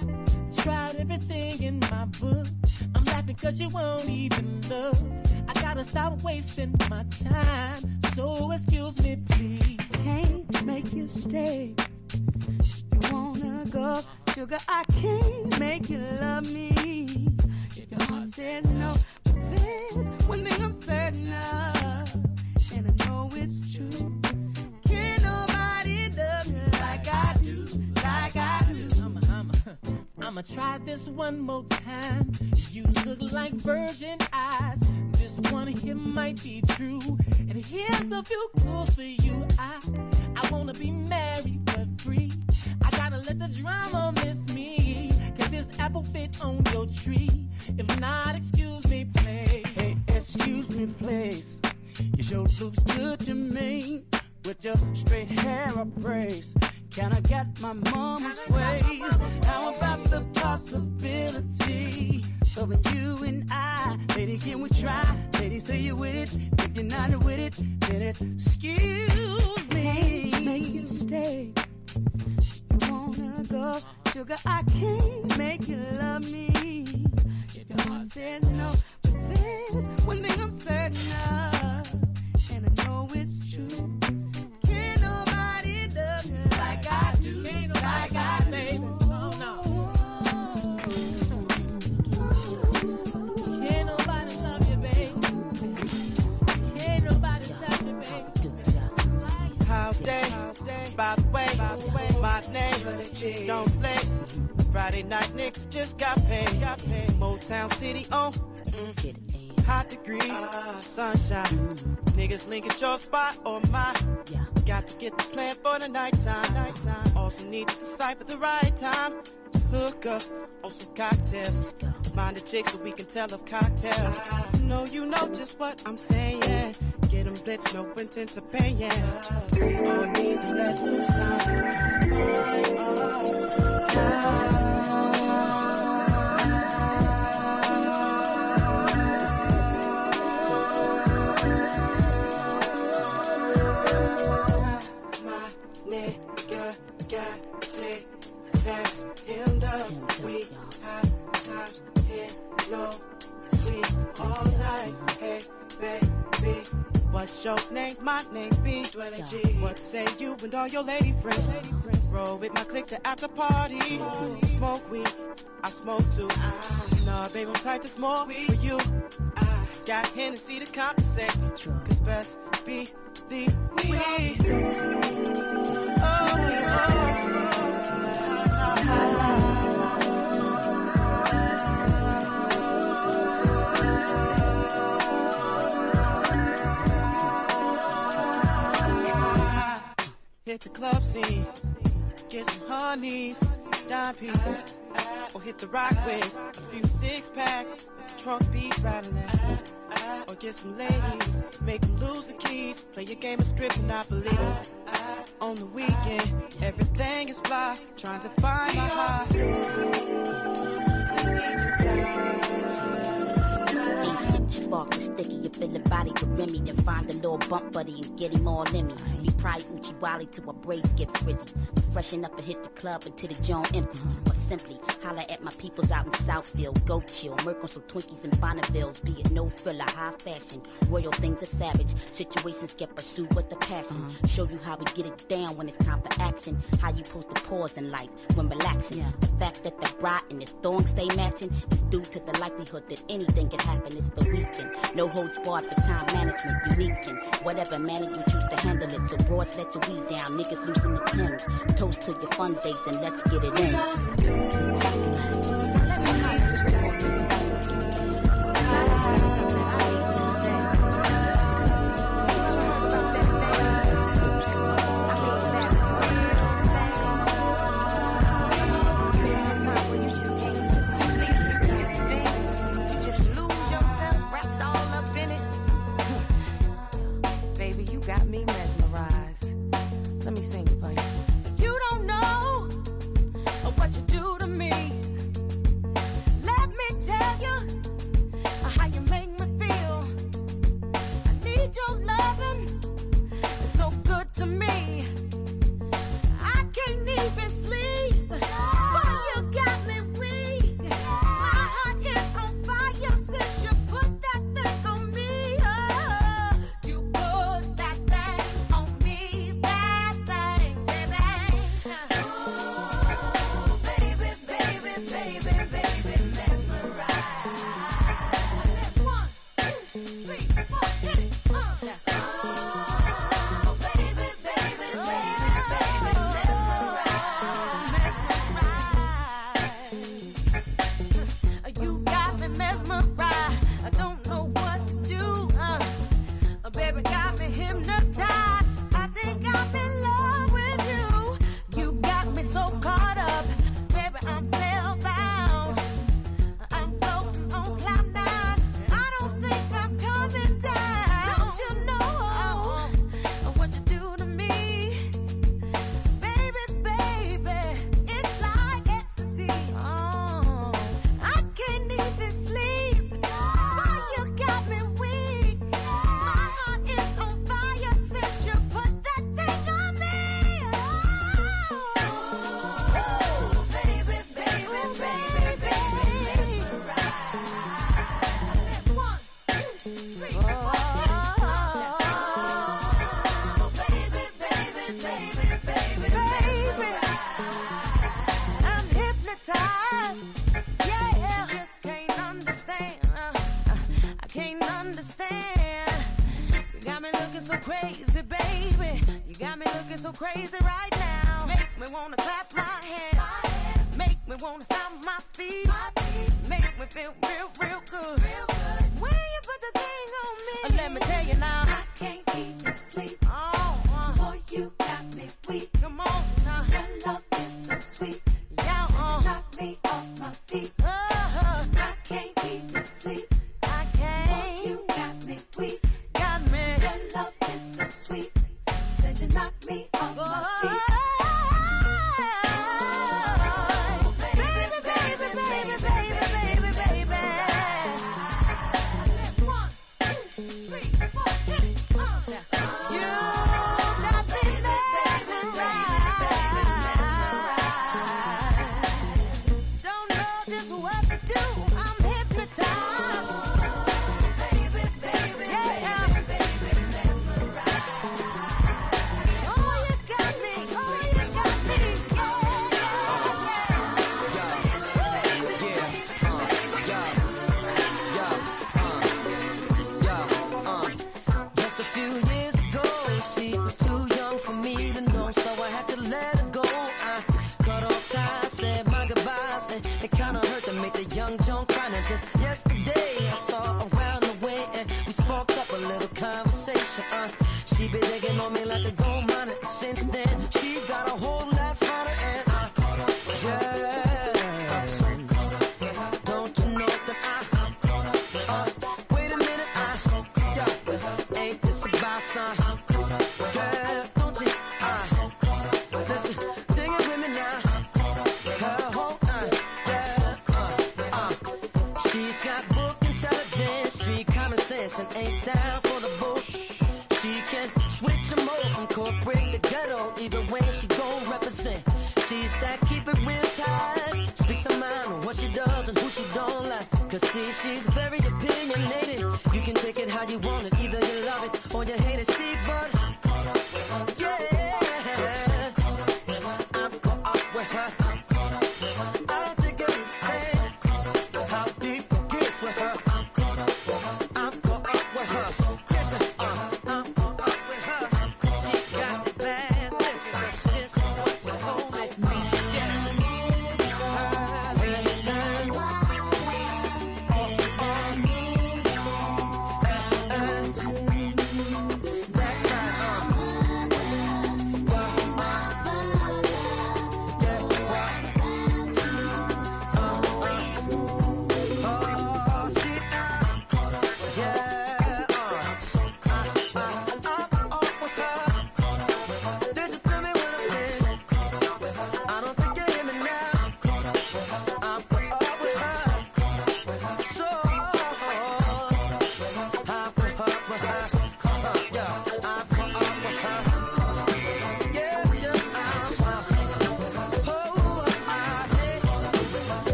tried everything in my book. I'm laughing cause you won't even look. I gotta stop wasting my time. So excuse me, please. Can't make you stay. You wanna go, sugar? I can't make you love me. No, one thing I'm certain of, and I know it's true. Can't nobody love you like I do, like I do. I'ma, I'ma, I'ma try this one more time. You look like virgin eyes. This one here might be true. And here's a few clues for you. I, I wanna be married but free. I gotta let the drama miss me. This apple fit on your tree? If not, excuse me, please. Hey, excuse me, please. You sure looks good to me with your straight hair upraised. Can I get my mama's ways? How about the possibility of you and I? Lady, can we try? Lady, say you with it. If you're not with it, then it. excuse me. Make you stay. You wanna go, sugar? I can't make you love me. Your heart says no, but there's one thing I'm certain of, and I know it's true. By the way, my name, don't slay. Friday night niggas just got paid. Got paid. Motown City on. Mm. Hot degree, ah. sunshine. Niggas linking your spot or mine. Got to get the plan for the nighttime. nighttime. Also need to decipher the right time to hook up on some cocktails. Mind the chick so we can tell of cocktails. Ah. You know you know just what I'm saying. Get them blitz, no anticipation. We all need to let loose time to find sex hemmed up. We high times hit low, see all night. Hey, baby, what's your name? My name be Dwelling G. What say you and all your lady friends? Roll with my clique to after party. Smoke weed, I smoke too. Nah, baby, I'm tight, there's more for you. I Got Hennessy to compensate. Cause best be the we. Hit the club scene, get some honeys, dime pieces, or hit the rock with a few six packs, trunk beat rattling, or get some ladies, make them lose the keys, play a game of strip monopoly. On the weekend, everything is fly, trying to find my high. Ain't shit spark sticky. You fill the body with Remy, then find a little bump buddy and get him all in me. We pry Uchi Wally till our braids get frizzy. Freshen up and hit the club until the joint empty. Or simply holler at my peoples out in Southfield. Go chill, murk on some Twinkies and Bonnevilles. Be it no filler, high fashion. Royal things are savage. Situations get pursued with the passion. Show you how we get it down when it's time for action. How you supposed to pause in life when relaxing. The fact that the bride and his thong stay matching is due to the likelihood that anything can happen. It's the weekend. No holds barred for time management. Unique in whatever manner you choose to handle it. So broads let your weed down. Niggas loosen the Timbs. Toast to your fun dates and let's get it in.